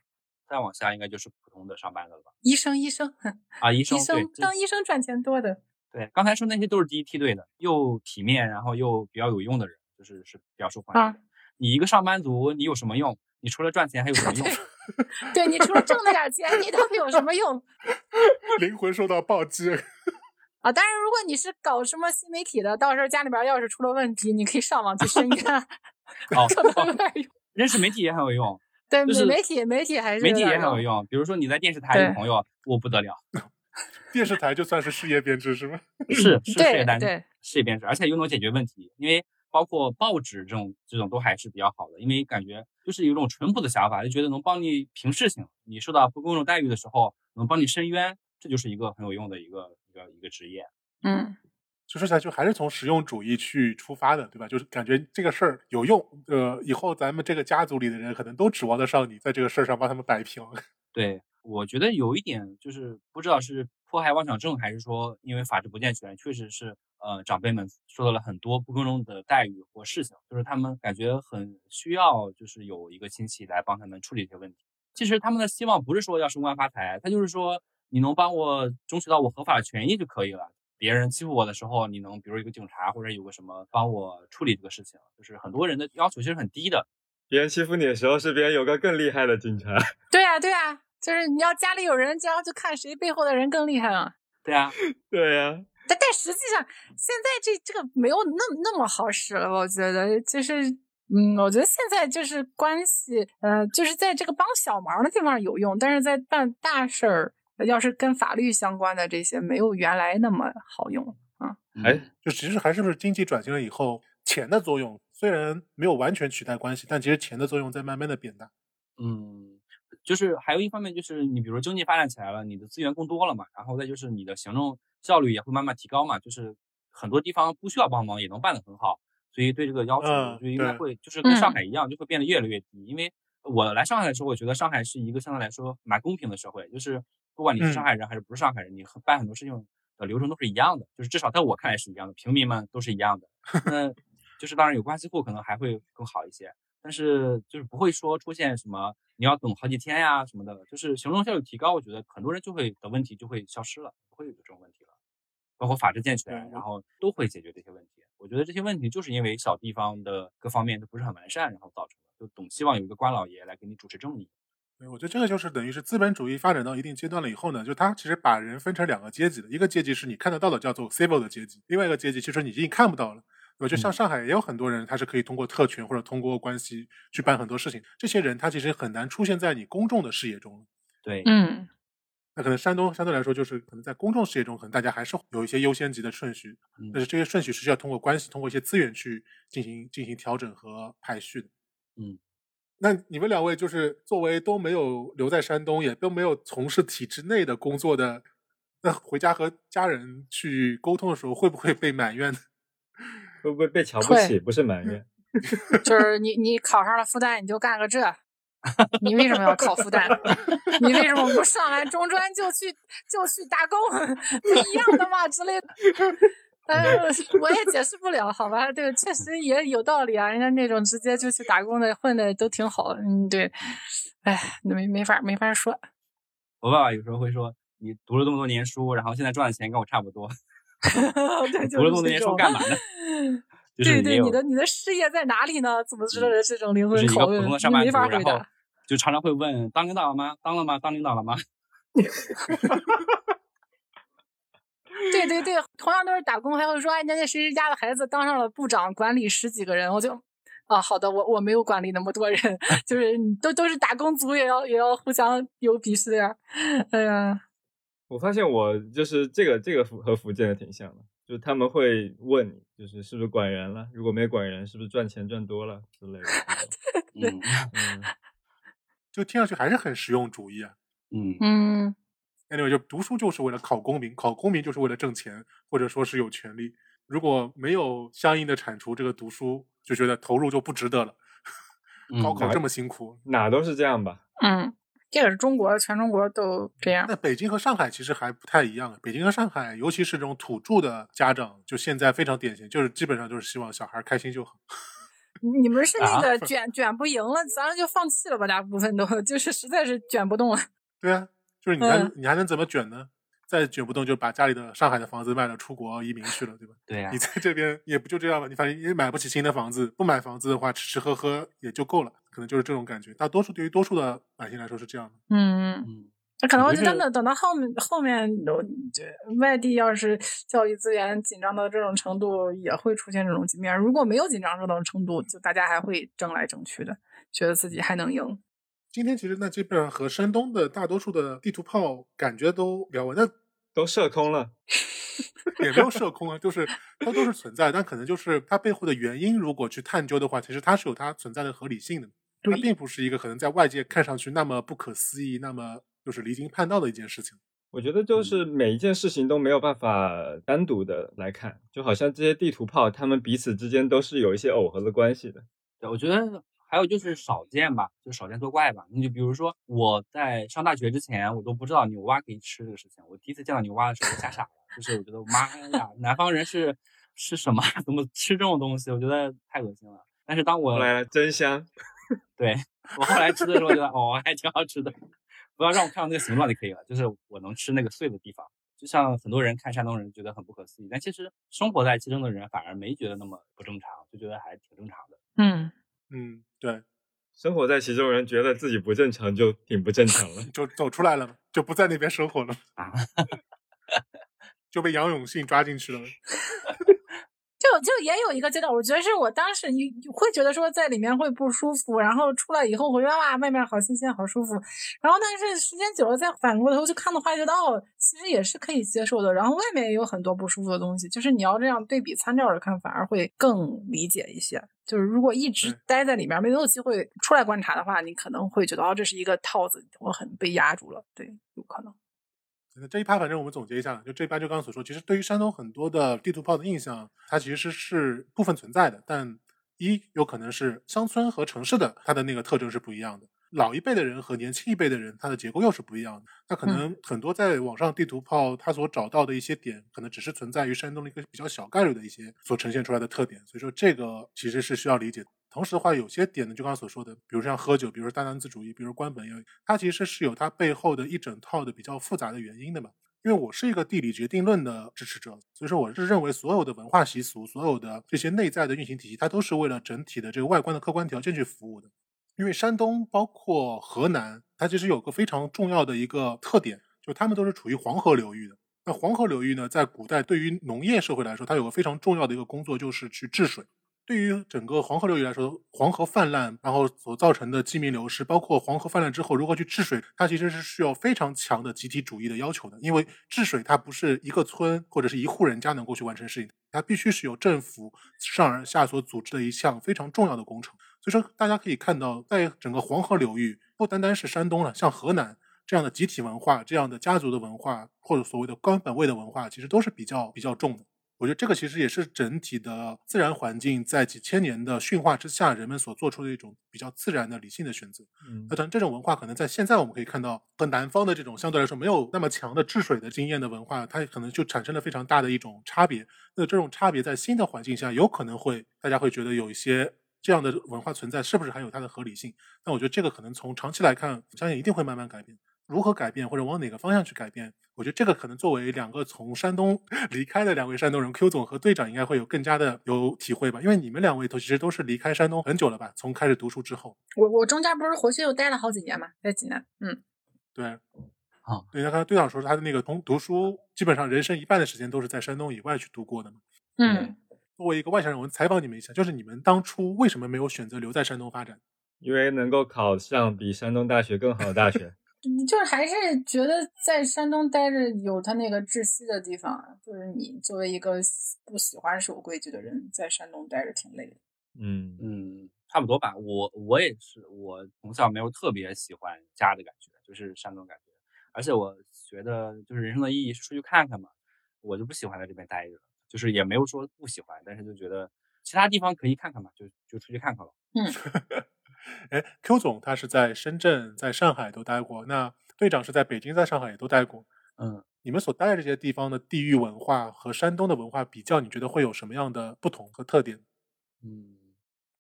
再往下应该就是普通的上班的了吧？医生医生 [laughs] 啊，医生，医生当医生赚钱多的，对，刚才说那些都是第一梯队的，又体面，然后又比较有用的人，就是是比较受欢迎的。你一个上班族，你有什么用？你除了赚钱还有什么用？[laughs] 对你除了挣那点钱，你到底有什么用 [laughs] 灵魂受到暴击。[laughs] 啊？当然，如果你是搞什么新媒体的，到时候家里边要是出了问题，你可以上网去申冤，哦可能有点用。认识媒体也很有用，对，就是媒体媒体还是媒体也很有用。比如说你在电视台对有朋友，我不得了，电视台就算是事业编制是吗？是是事业单对事业编制，而且又能解决问题。因为包括报纸这种这种都还是比较好的，因为感觉就是有一种淳朴的想法，就觉得能帮你评事情，你受到不公正待遇的时候能帮你伸冤，这就是一个很有用的一个一个一个职业。嗯，就说起来，就还是从实用主义去出发的，对吧？就是感觉这个事儿有用，呃，以后咱们这个家族里的人可能都指望得上你在这个事儿上帮他们摆平。[laughs] 对，我觉得有一点就是不知道是迫害妄想症，还是说因为法制不健全，确实是呃长辈们受到了很多不公正的待遇或事情，就是他们感觉很需要，就是有一个亲戚来帮他们处理这些问题。其实他们的希望不是说要升官发财，他就是说你能帮我争取到我合法的权益就可以了。别人欺负我的时候，你能比如一个警察或者有个什么帮我处理这个事情，就是很多人的要求其实很低的。别人欺负你的时候，是别人有个更厉害的警察。对啊对啊，就是你要家里有人，然后就看谁背后的人更厉害了。对啊，[laughs] 对呀、但但实际上，现在这这个没有那么那么好使了，我觉得就是，嗯，我觉得现在就是关系，呃，就是在这个帮小忙的地方有用，但是在办大事儿，要是跟法律相关的这些，没有原来那么好用。啊哎，就其实还是不是经济转型了以后，钱的作用虽然没有完全取代关系，但其实钱的作用在慢慢的变大。嗯，就是还有一方面就是你比如说经济发展起来了，你的资源更多了嘛，然后再就是你的行政效率也会慢慢提高嘛，就是很多地方不需要帮忙也能办得很好，所以对这个要求嗯就应该会就是跟上嗯。海一样，就会变得越来越低，因为我来上海的时候，我觉得上海是一个相对来说蛮公平的社会，就是不管你是上嗯。海人还是不是上海人，你办很多事情的流程都是一样的，就是至少在我看来是一样的，平民们都是一样的。那就是当然有关系户可能还会更好一些，但是就是不会说出现什么你要等好几天呀什么的，就是行政效率提高，我觉得很多人就会的问题就会消失了，不会有这种问题了。包括法制健全，然后都会解决这些问题。我觉得这些问题就是因为小地方的各方面都不是很完善，然后造成的。就总希望有一个官老爷来给你主持正义。对，我觉得这个就是等于是资本主义发展到一定阶段了以后呢，就它其实把人分成两个阶级的，一个阶级是你看得到的，叫做 civil 的阶级；另外一个阶级其实你已经看不到了。对吧？就像嗯上海也有很多人，他是可以通过特权或者通过关系去办很多事情。这些人他其实很难出现在你公众的视野中。对，嗯那可能山东相对来说，就是可能在公众视野中，可能大家还是有一些优先级的顺序，嗯但是这些顺序是需要通过关系、通过一些资源去进行进行调整和排序的。嗯，那你们两位就是作为都没有留在山东，也都没有从事体制内的工作的，那回家和家人去沟通的时候，会不会被埋怨呢？会不会被瞧不起？不是埋怨。[laughs] 就是你你考上了复旦，你就干个这，你为什么要考复旦？[laughs] 你为什么不上完中专就去就去打工？不一样的嘛之类的。呃，我也解释不了，好吧？对，确实也有道理啊。人家那种直接就去打工的，混的都挺好。嗯，对。哎，没没法没法说。我爸爸有时候会说：“你读了这么多年书，然后现在赚的钱跟我差不多，[laughs] 对，就读了这么多是这种。年书干嘛呢？[laughs] ”就是对对，你的你的事业在哪里呢？怎么知道嗯的这种灵魂拷问？你通的上班族，没法回答。就常常会问：“当领导了吗？当了吗？当领导了吗 [laughs] 对对对，同样都是打工，还会说，哎，人家那谁谁家的孩子当上了部长，管理十几个人，我就，啊，好的，我我没有管理那么多人，就是你都都是打工族，也要也要互相有鄙视链，哎呀，我发现我就是这个这个福和福建的挺像的，就是他们会问你，就是是不是管人了，如果没管人，是不是赚钱赚多了之类的。[laughs] ”嗯嗯，[laughs] 就听上去还是很实用主义啊。嗯嗯，anyway，就读书就是为了考功名，考功名就是为了挣钱，或者说是有权利。如果没有相应的铲除，这个读书就觉得投入就不值得了。高嗯考这么辛苦，哪都是这样吧。嗯，这个是中国，全中国都这样。那北京和上海其实还不太一样。北京和上海，尤其是这种土著的家长，就现在非常典型，就是基本上就是希望小孩开心就好。你们是 [laughs] 那啊个卷、卷不赢了，咱就放弃了吧，大部分都 [laughs] 就是实在是卷不动了。对啊，就是你还、嗯你还能怎么卷呢？再卷不动就把家里的上海的房子卖了，出国移民去了，对吧？对呀你，在这边也不就这样吧？你反正也买不起新的房子，不买房子的话，吃吃喝喝也就够了，可能就是这种感觉。大多数对于多数的百姓来说是这样的。嗯。嗯那可能就真的等到后面后面有这外地要是教育资源紧张到这种程度，也会出现这种局面。如果没有紧张这种程度，就大家还会争来争去的，觉得自己还能赢。今天其实那基本上和山东的大多数的地图炮感觉都聊完，那都射空了，[laughs] 也没有射空啊，就是它都是存在，但可能就是它背后的原因，如果去探究的话，其实它是有它存在的合理性的。它并不是一个可能在外界看上去那么不可思议、那么就是离经叛道的一件事情。我觉得就是每一件事情都没有办法单独的来看，就好像这些地图炮，他们彼此之间都是有一些耦合的关系的。对，我觉得还有就是少见吧，就少见多怪吧。你就比如说我在上大学之前，我都不知道牛蛙可以吃这个事情。我第一次见到牛蛙的时候，我吓傻了，就是我觉得妈呀，南方人是是什么？怎么吃这种东西？我觉得太恶心了。但是当我后来了，真香。[laughs] 对我后来吃的时候觉得哦还挺好吃的，不要让我看到那个形状就可以了，就是我能吃那个碎的地方。就像很多人看山东人觉得很不可思议，但其实生活在其中的人反而没觉得那么不正常，就觉得还挺正常的。嗯，嗯，对，生活在其中人觉得自己不正常，就挺不正常了。[laughs] 就走出来了，就不在那边生活了，啊，就被杨永信抓进去了。[laughs] 就就也有一个阶段，我觉得是我当时你会觉得说在里面会不舒服，然后出来以后会觉得哇，外面好新鲜，好舒服。然后但是时间久了再反过头去看的话，觉得哦，其实也是可以接受的。然后外面也有很多不舒服的东西，就是你要这样对比参照着看，反而会更理解一些。就是如果一直待在里面，没有机会出来观察的话，你可能会觉得哦，这是一个套子，我很被压住了。对，有可能。那这一趴反正我们总结一下，就这一趴就刚刚所说，其实对于山东很多的地图炮的印象，它其实是部分存在的，但一有可能是乡村和城市的它的那个特征是不一样的。老一辈的人和年轻一辈的人，它的结构又是不一样的。那可能很多在网上地图炮它所找到的一些点，可能只是存在于山东的一个比较小概率的一些所呈现出来的特点。所以说这个其实是需要理解的。同时的话，有些点呢，就刚刚所说的，比如像喝酒，比如说大男子主义，比如官本位，它其实是有它背后的一整套的比较复杂的原因的嘛。因为我是一个地理决定论的支持者，所以说我是认为所有的文化习俗，所有的这些内在的运行体系，它都是为了整体的这个外观的客观条件去服务的。因为山东包括河南，它其实有个非常重要的一个特点，就他们都是处于黄河流域的。那黄河流域呢，在古代对于农业社会来说，它有个非常重要的一个工作，就是去治水。对于整个黄河流域来说，黄河泛滥，然后所造成的基民流失，包括黄河泛滥之后如何去治水，它其实是需要非常强的集体主义的要求的。因为治水它不是一个村或者是一户人家能够去完成事情，它必须是由政府上而下所组织的一项非常重要的工程。所以说，大家可以看到，在整个黄河流域，不单单是山东了，像河南这样的集体文化、这样的家族的文化，或者所谓的官本位的文化，其实都是比较比较重的。我觉得这个其实也是整体的自然环境在几千年的驯化之下，人们所做出的一种比较自然的理性的选择。嗯那当这种文化可能在现在我们可以看到，和南方的这种相对来说没有那么强的治水的经验的文化，它可能就产生了非常大的一种差别。那这种差别在新的环境下，有可能会大家会觉得有一些这样的文化存在，是不是还有它的合理性？那我觉得这个可能从长期来看，相信一定会慢慢改变。如何改变，或者往哪个方向去改变？我觉得这个可能作为两个从山东 [laughs] 离开的两位山东人，Q 总和队长应该会有更加的有体会吧？因为你们两位都其实都是离开山东很久了吧？从开始读书之后，我我中间不是回去又待了好几年嘛，在济南，嗯，对，啊，对，那刚才队长说他的那个从读书，基本上人生一半的时间都是在山东以外去度过的嘛。嗯，作为一个外乡人，我们采访你们一下，就是你们当初为什么没有选择留在山东发展？因为能够考上比山东大学更好的大学。你就是还是觉得在山东待着有他那个窒息的地方，就是你作为一个不喜欢守规矩的人，在山东待着挺累的。嗯嗯，差不多吧。我我也是，我从小没有特别喜欢家的感觉，就是山东感觉。而且我觉得，就是人生的意义是出去看看嘛，我就不喜欢在这边待着，就是也没有说不喜欢，但是就觉得其他地方可以看看嘛，就就出去看看了。[laughs] 哎，Q 总他是在深圳、在上海都待过，那队长是在北京、在上海也都待过。嗯，你们所待的这些地方的地域文化和山东的文化比较，你觉得会有什么样的不同和特点？嗯，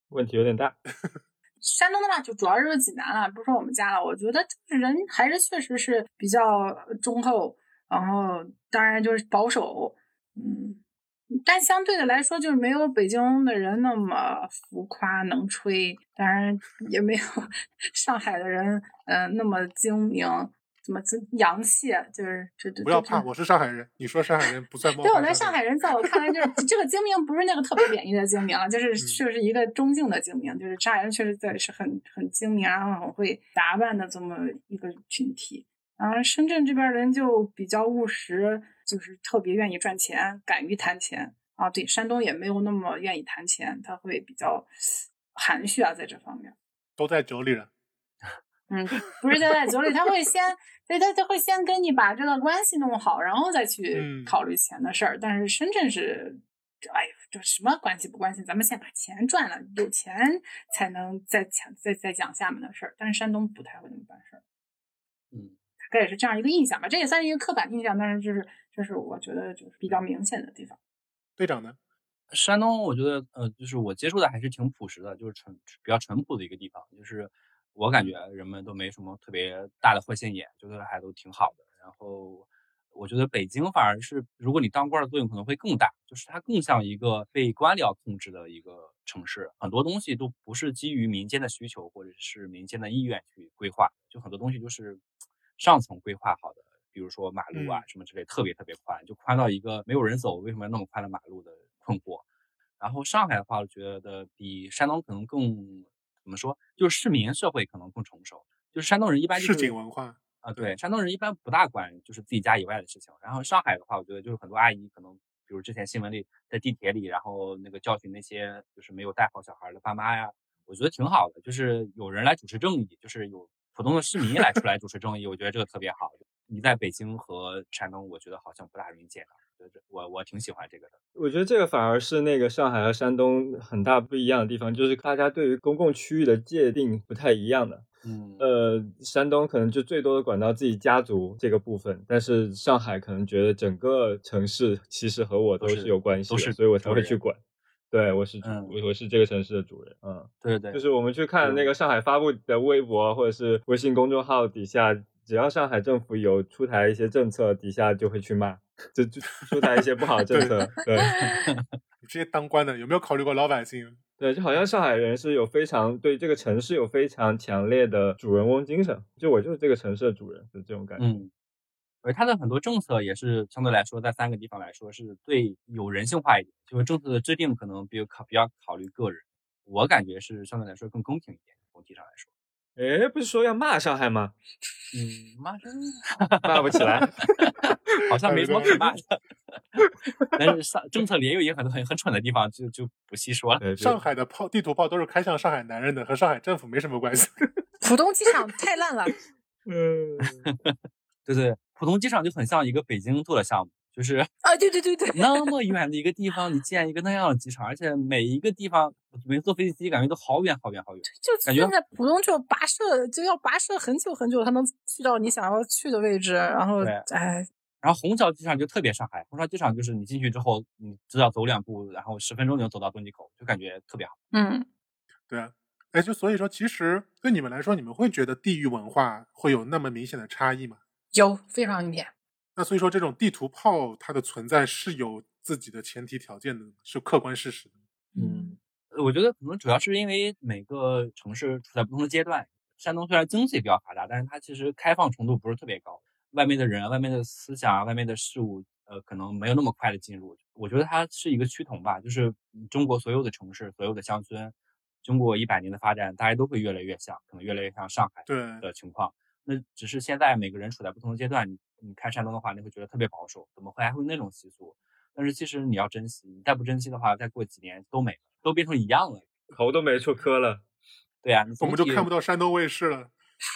问题有点大。[laughs] 山东的话，就主要就是济南了，不说我们家了。我觉得就是人还是确实是比较忠厚，然后当然就是保守，嗯，但相对的来说，就是没有北京的人那么浮夸能吹，当然也没有上海的人，嗯、那么精明，怎么精洋气，啊就是这不要怕，我是上海人，你说上海人不算冒对我犯来上海人，在我看来，就是 [laughs] 这个精明不是那个特别贬义的精明了，就是嗯就是一个中性的精明，就是上海人确实在是很很精明，然后很会打扮的这么一个群体。然后深圳这边人就比较务实，就是特别愿意赚钱，敢于谈钱啊。对，山东也没有那么愿意谈钱，他会比较含蓄啊，在这方面。都在酒里了。[laughs] 嗯，不是在在酒里，他会先，对他他会先跟你把这个关系弄好，然后再去嗯考虑钱的事儿。但是深圳是，哎呦，这什么关系不关系？咱们先把钱赚了，有钱才能再讲再再讲下面的事儿。但是山东不太会那么办事儿，嗯，大概也是这样一个印象吧。这也算是一个刻板印象，但是就是这是我觉得就是比较明显的地方。队长呢？山东我觉得呃，就是我接触的还是挺朴实的，就是纯比较淳朴的一个地方，就是我感觉人们都没什么特别大的坏心眼，觉得还都挺好的。然后我觉得北京反而是，如果你当官的作用可能会更大，就是它更像一个被官僚控制的一个城市，很多东西都不是基于民间的需求或者是民间的意愿去规划，就很多东西就是上层规划好的，比如说马路啊嗯什么之类，特别特别宽，就宽到一个没有人走，为什么要那么宽的马路的 [laughs] 困惑。然后上海的话，我觉得比山东可能更怎么说，就是市民社会可能更成熟。就是山东人一般就是市井文化。啊，对，山东人一般不大管就是自己家以外的事情。然后上海的话，我觉得就是很多阿姨可能，比如之前新闻里在地铁里，然后那个教训那些就是没有带好小孩的爸妈呀，我觉得挺好的，就是有人来主持正义，就是有普通的市民来出来主持正义，我觉得这个特别好。你在北京和山东，我觉得好像不大容易见到。我我挺喜欢这个的。我觉得这个反而是那个上海和山东很大不一样的地方，就是大家对于公共区域的界定不太一样的。嗯呃，山东可能就最多的管到自己家族这个部分，但是上海可能觉得整个城市其实和我都都是是有关系的，所以我才会去管。对，我是主，嗯我我是这个城市的主人，嗯。对对对，就是我们去看那个上海发布的微博或者是微信公众号底下，只要上海政府有出台一些政策，底下就会去骂，就就出台一些不好的 [laughs] 政策。对你这些当官的有没有考虑过老百姓？[laughs] 对，就好像上海人是有非常对这个城市有非常强烈的主人翁精神，就我就是这个城市的主人，就这种感觉。嗯，而它的很多政策也是相对来说，在三个地方来说是最有人性化一点，就是政策的制定可能比较考比较考虑个人，我感觉是相对来说更公平一点，总体上来说。哎，不是说要骂上海吗？嗯，骂真 [laughs] 骂不起来。[laughs] 好像没什么可骂的，[laughs] 但是上政策里也有一些很很很蠢的地方，就就不细说了。上海的炮地图炮都是开向上海男人的，和上海政府没什么关系。浦东机场太烂了，嗯，对对，浦东机场就很像一个北京做的项目，就是 [laughs] 啊，对对对对，那么 [laughs] 远的一个地方，你建一个那样的机场，而且每一个地方，每次坐飞机感觉都好远好远好远。就感觉现在浦东就跋涉就要跋涉很久很久才能去到你想要去的位置，然后对哎，然后虹桥机场就特别上海，虹桥机场就是你进去之后，你只要走两步，然后十分钟就能走到登机口，就感觉特别好。嗯，对啊，哎，就所以说，其实对你们来说，你们会觉得地域文化会有那么明显的差异吗？有非常明显。那所以说，这种地图炮它的存在是有自己的前提条件的，是客观事实的。嗯，我觉得可能主要是因为每个城市处在不同的阶段。山东虽然经济比较发达，但是它其实开放程度不是特别高，外面的人、外面的思想、外面的事物，呃，可能没有那么快的进入。我觉得它是一个趋同吧，就是嗯中国所有的城市、所有的乡村，经过一百年的发展，大家都会越来越像，可能越来越像上海对，的情况。那只是现在每个人处在不同的阶段，你你看山东的话，你会觉得特别保守，怎么会还会那种习俗？但是其实你要珍惜，你再不珍惜的话，再过几年都没了，都变成一样了。头都没处磕了。[laughs] 对啊，你我们就看不到山东卫视了。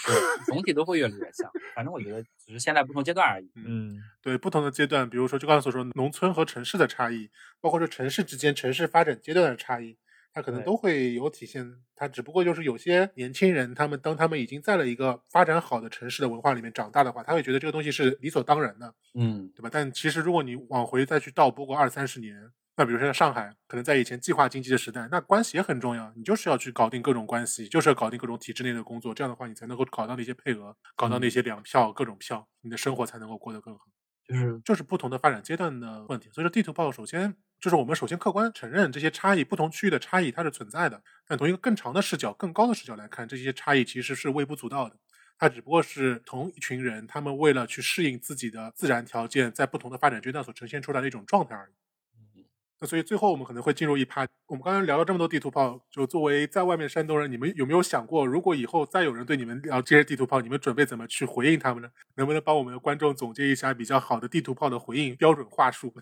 对，总体都会越来越像。反正我觉得只是现在不同阶段而已。嗯，对不同的阶段，比如说就刚才所说，农村和城市的差异，包括说城市之间城市发展阶段的差异，它可能都会有体现。它只不过就是有些年轻人，他们当他们已经在了一个发展好的城市的文化里面长大的话，他会觉得这个东西是理所当然的，嗯，对吧？但其实如果你往回再去倒拨个二三十年，那比如说在上海，可能在以前计划经济的时代，那关系也很重要，你就是要去搞定各种关系，就是要搞定各种体制内的工作，这样的话你才能够搞到那些配额，搞到那些粮票、各种票，你的生活才能够过得更好。就是就是不同的发展阶段的问题。所以说，地图炮首先就是我们首先客观承认这些差异，不同区域的差异它是存在的。但从一个更长的视角、更高的视角来看，这些差异其实是微不足道的。它只不过是同一群人，他们为了去适应自己的自然条件，在不同的发展阶段所呈现出来的一种状态而已。那所以最后我们可能会进入一趴。我们刚才聊了这么多地图炮，就作为在外面山东人，你们有没有想过，如果以后再有人对你们聊这些地图炮，你们准备怎么去回应他们呢？能不能帮我们的观众总结一下比较好的地图炮的回应标准话术？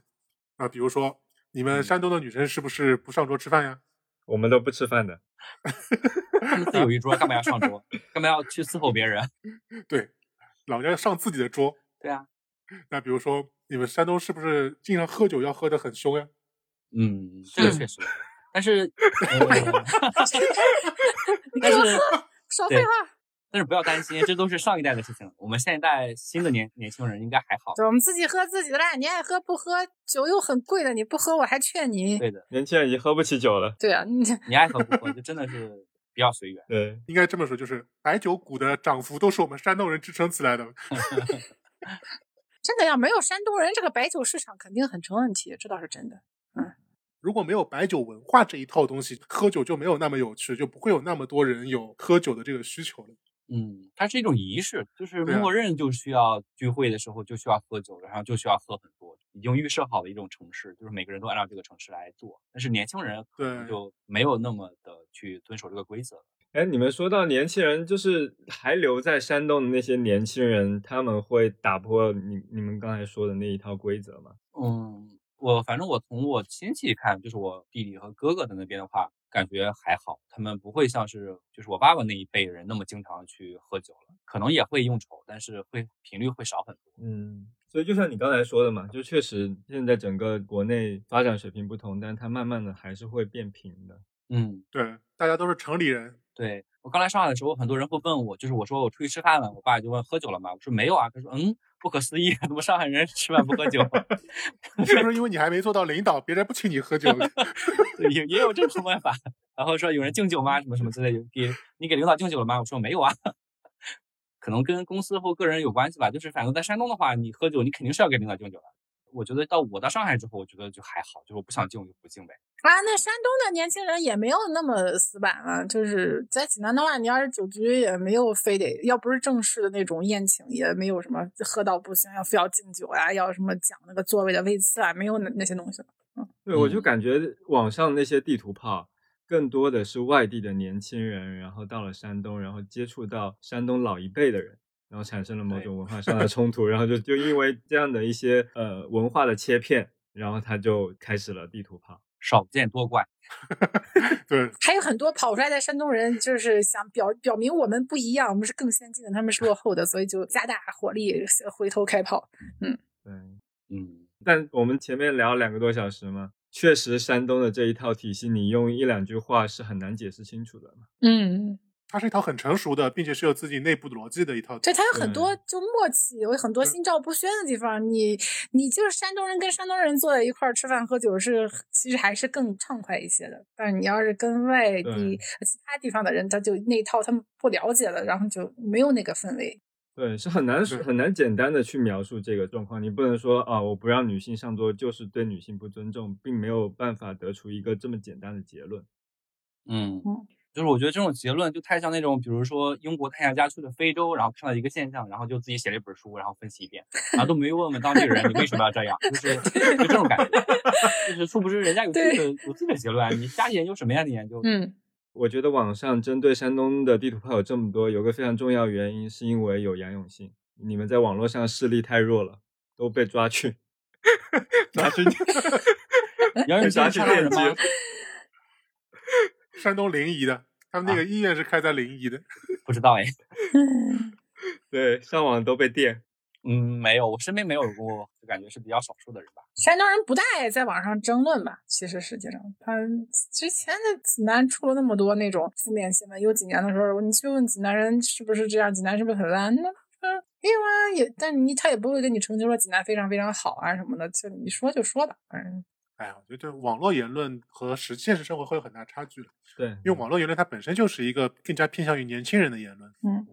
啊，比如说你们山东的女生是不是不上桌吃饭呀？我们都不吃饭的。他们自有一桌，干嘛要上桌？干嘛要去伺候别人？[laughs] 对，老娘要上自己的桌。对啊，那比如说你们山东是不是经常喝酒要喝得很凶呀？嗯，这个确实。但是，[laughs] 呃、[laughs] 但是少废话。但是不要担心，这都是上一代的事情。我们现一代新的年年轻人应该还好。对，我们自己喝自己的啦，你爱喝不喝，酒又很贵的，你不喝我还劝你。对的，年轻人已经喝不起酒了。对啊，你你爱喝不喝，就真的是比较随缘。[laughs] 对，应该这么说，就是白酒股的涨幅都是我们山东人支撑起来的。[laughs] 真的要没有山东人，这个白酒市场肯定很成问题，这倒是真的。嗯如果没有白酒文化这一套东西，喝酒就没有那么有趣，就不会有那么多人有喝酒的这个需求了。嗯，它是一种仪式，就是默认就需要聚会的时候就需要喝酒，然后就需要喝很多，已经预设好的一种城市，就是每个人都按照这个城市来做。但是年轻人可能就没有那么的去遵守这个规则。哎，你们说到年轻人，就是还留在山东的那些年轻人，他们会打破你你们刚才说的那一套规则吗？嗯，我反正我从我亲戚看，就是我弟弟和哥哥的那边的话，感觉还好，他们不会像是就是我爸爸那一辈人那么经常去喝酒了，可能也会应酬，但是会频率会少很多。嗯，所以就像你刚才说的嘛，就确实现在整个国内发展水平不同，但它慢慢的还是会变平的。嗯，对，大家都是城里人，对我刚来上海的时候，很多人会问我，就是我说我出去吃饭了，我爸就问喝酒了吗？我说没有啊。他说嗯，不可思议，[laughs] 怎么上海人吃饭不喝酒？[laughs] 是不是因为你还没做到领导，别人不请你喝酒？[laughs] 也也有这种办法。然后说有人敬酒吗？什么什么之类的，给你给领导敬酒了吗？我说没有啊。可能跟公司或个人有关系吧，就是反正在山东的话，你喝酒你肯定是要给领导敬酒的。我觉得到我到上海之后，我觉得就还好，就是我不想敬我就不敬呗。啊，那山东的年轻人也没有那么死板啊，就是在济南的话，你要是酒局也没有非得，要不是正式的那种宴请，也没有什么喝到不行要非要敬酒啊、要什么讲那个座位的位次啊，没有那那些东西了。对，我就嗯感觉网上那些地图炮，更多的是外地的年轻人，然后到了山东，然后接触到山东老一辈的人，然后产生了某种文化上的 [laughs] 冲突，然后就就因为这样的一些呃文化的切片，然后他就开始了地图炮。少见多怪。[laughs] 对，还有很多跑出来的山东人，就是想表表明我们不一样，我们是更先进的，他们是落后的，所以就加大火力回头开炮。对，嗯，但我们前面聊两个多小时嘛，确实山东的这一套体系，你用一两句话是很难解释清楚的嘛。嗯，它是一套很成熟的，并且是有自己内部的逻辑的一套。对，它有很多就默契，有很多心照不宣的地方。你你就是山东人跟山东人坐在一块儿吃饭喝酒是，其实还是更畅快一些的。但是你要是跟外地其他地方的人，他就那一套他们不了解了，然后就没有那个氛围。对，是很难很难简单的去描述这个状况。你不能说啊，我不让女性上桌就是对女性不尊重，并没有办法得出一个这么简单的结论。嗯嗯，就是我觉得这种结论就太像那种，比如说英国探险家去了非洲，然后看到一个现象，然后就自己写了一本书，然后分析一遍，然后都没有问问当地人你为什么要这样，就是就这种感觉，就是殊不知人家有自己的有自己的结论，你瞎研究什么呀？你研究，嗯，我觉得网上针对山东的地图炮有这么多，有个非常重要原因是因为有杨永信，你们在网络上势力太弱了，都被抓去 [laughs] 抓去 [laughs] 杨永信抓去人吗。[laughs] 山东临沂的，他们那个医院是开在临沂的。[laughs] 不知道哎，[laughs] 对，上网都被电。嗯，没有，我身边没有过，就感觉是比较少数的人吧。山东人不大爱在网上争论吧？其实实际上，他之前的济南出了那么多那种负面新闻，有几年的时候，你去问济南人是不是这样，济南是不是很烂？那嗯，没有啊，也，但你他也不会跟你澄清说济南非常非常好啊什么的，就你说就说吧，嗯，哎呀，我觉得网络言论和实现实生活会有很大差距的，对，因为网络言论它本身就是一个更加偏向于年轻人的言论。嗯，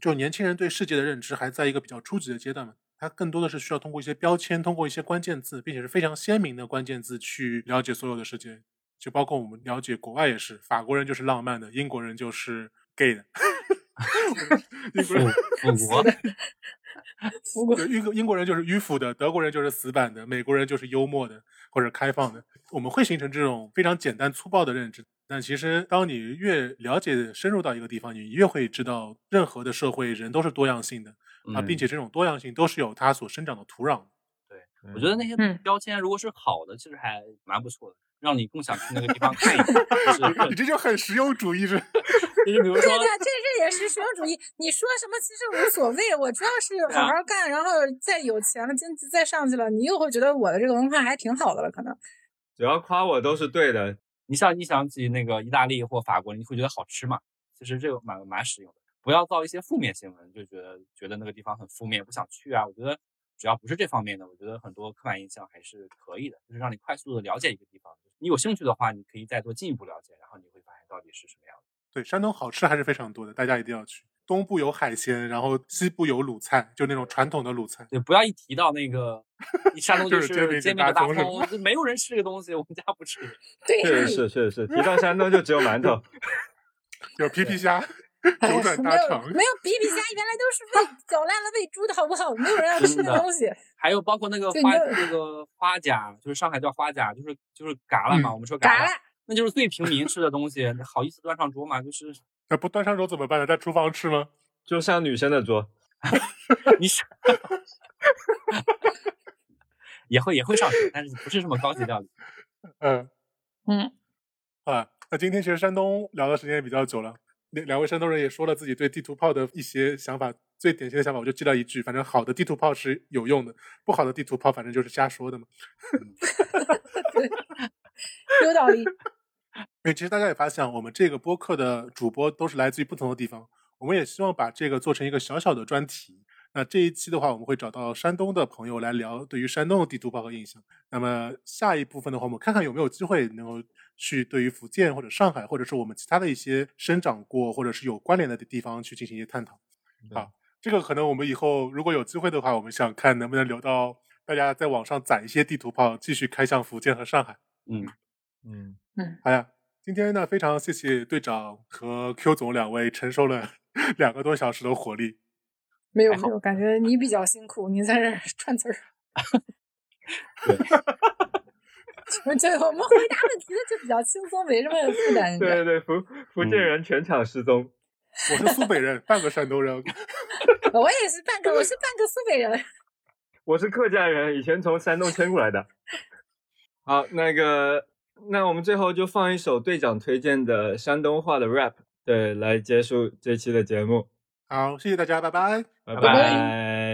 就年轻人对世界的认知还在一个比较初级的阶段嘛，他更多的是需要通过一些标签，通过一些关键字，并且是非常鲜明的关键字去了解所有的世界。就包括我们了解国外也是，法国人就是浪漫的，英国人就是 gay 的，英国人 [laughs] 复复 [laughs] 国，不过对，英国英国人就是迂腐的，德国人就是死板的，美国人就是幽默的或者开放的。我们会形成这种非常简单粗暴的认知，但其实当你越了解深入到一个地方，你越会知道，任何的社会人都是多样性的啊，嗯并且这种多样性都是有它所生长的土壤的。我觉得那些嗯标签如果是好的，其实还蛮不错的，让你更想去那个地方看一看。就是 [laughs] 你这就很实用主义是？就是比如说对，对，这这也是实用主义。你说什么其实无所谓，我主要是 [laughs] 好好干，然后再有钱了，经济再上去了，你又会觉得我的这个文化还挺好的了，可能。只要夸我都是对的。你像你想起那个意大利或法国，你会觉得好吃嘛？其实这个蛮蛮实用的，不要造一些负面新闻，就觉得觉得那个地方很负面，不想去啊。我觉得只要不是这方面的，我觉得很多刻板印象还是可以的，就是让你快速的了解一个地方。你有兴趣的话，你可以再做进一步了解，然后你会发现到底是什么样的。对，山东好吃还是非常多的，大家一定要去。东部有海鲜，然后西部有鲁菜，就那种传统的鲁菜。对，不要一提到那个一山东就 [laughs] 就是煎饼煎饼大大葱没有人吃这个东西，我们家不吃。[laughs] [laughs] 对，确实是，确实是，提到山东就只有馒头。有皮皮虾，哎呀九转没有大肠。没有比比虾，原来都是喂搅烂了喂猪的好不好？没有人要吃真的那东西。还有包括那个花那个花甲，就是上海叫花甲，就是就是嘎啦嘛，嗯我们说嘎啦，那就是最平民吃的东西，你好意思端上桌吗？就是那不端上桌怎么办呢？在厨房吃吗？[laughs] 就像女生的桌，[laughs] 你也会也会上桌，但是不是这么高级料理？[laughs] 嗯嗯啊，那今天其实山东聊的时间也比较久了，两两位山东人也说了自己对地图炮的一些想法，最典型的想法我就记了一句，反正好的地图炮是有用的，不好的地图炮反正就是瞎说的嘛。有道理。对，其实大家也发现，我们这个播客的主播都是来自于不同的地方。我们也希望把这个做成一个小小的专题。那这一期的话，我们会找到山东的朋友来聊对于山东的地图炮和印象。那么下一部分的话，我们看看有没有机会能够去对于福建或者上海，或者是我们其他的一些生长过或者是有关联的地方去进行一些探讨。好，这个可能我们以后如果有机会的话，我们想看能不能留到大家在网上攒一些地图炮，继续开向福建和上海。嗯嗯。嗯，好呀，今天呢，非常谢谢队长和 Q 总两位承受了 [laughs] 两个多小时的火力。没有没有，感觉你比较辛苦，你在这 [laughs] 串词儿。[laughs] 就，我们回答问题的就比较轻松，没什么负担。对对对，福福建人全场失踪。我是苏北人，半个山东人。我也是半个，我是半个苏北人。我是客家人，以前从山东迁过来的。好，那个那我们最后就放一首队长推荐的山东话的 rap 对来结束这期的节目。好谢谢大家拜拜。拜拜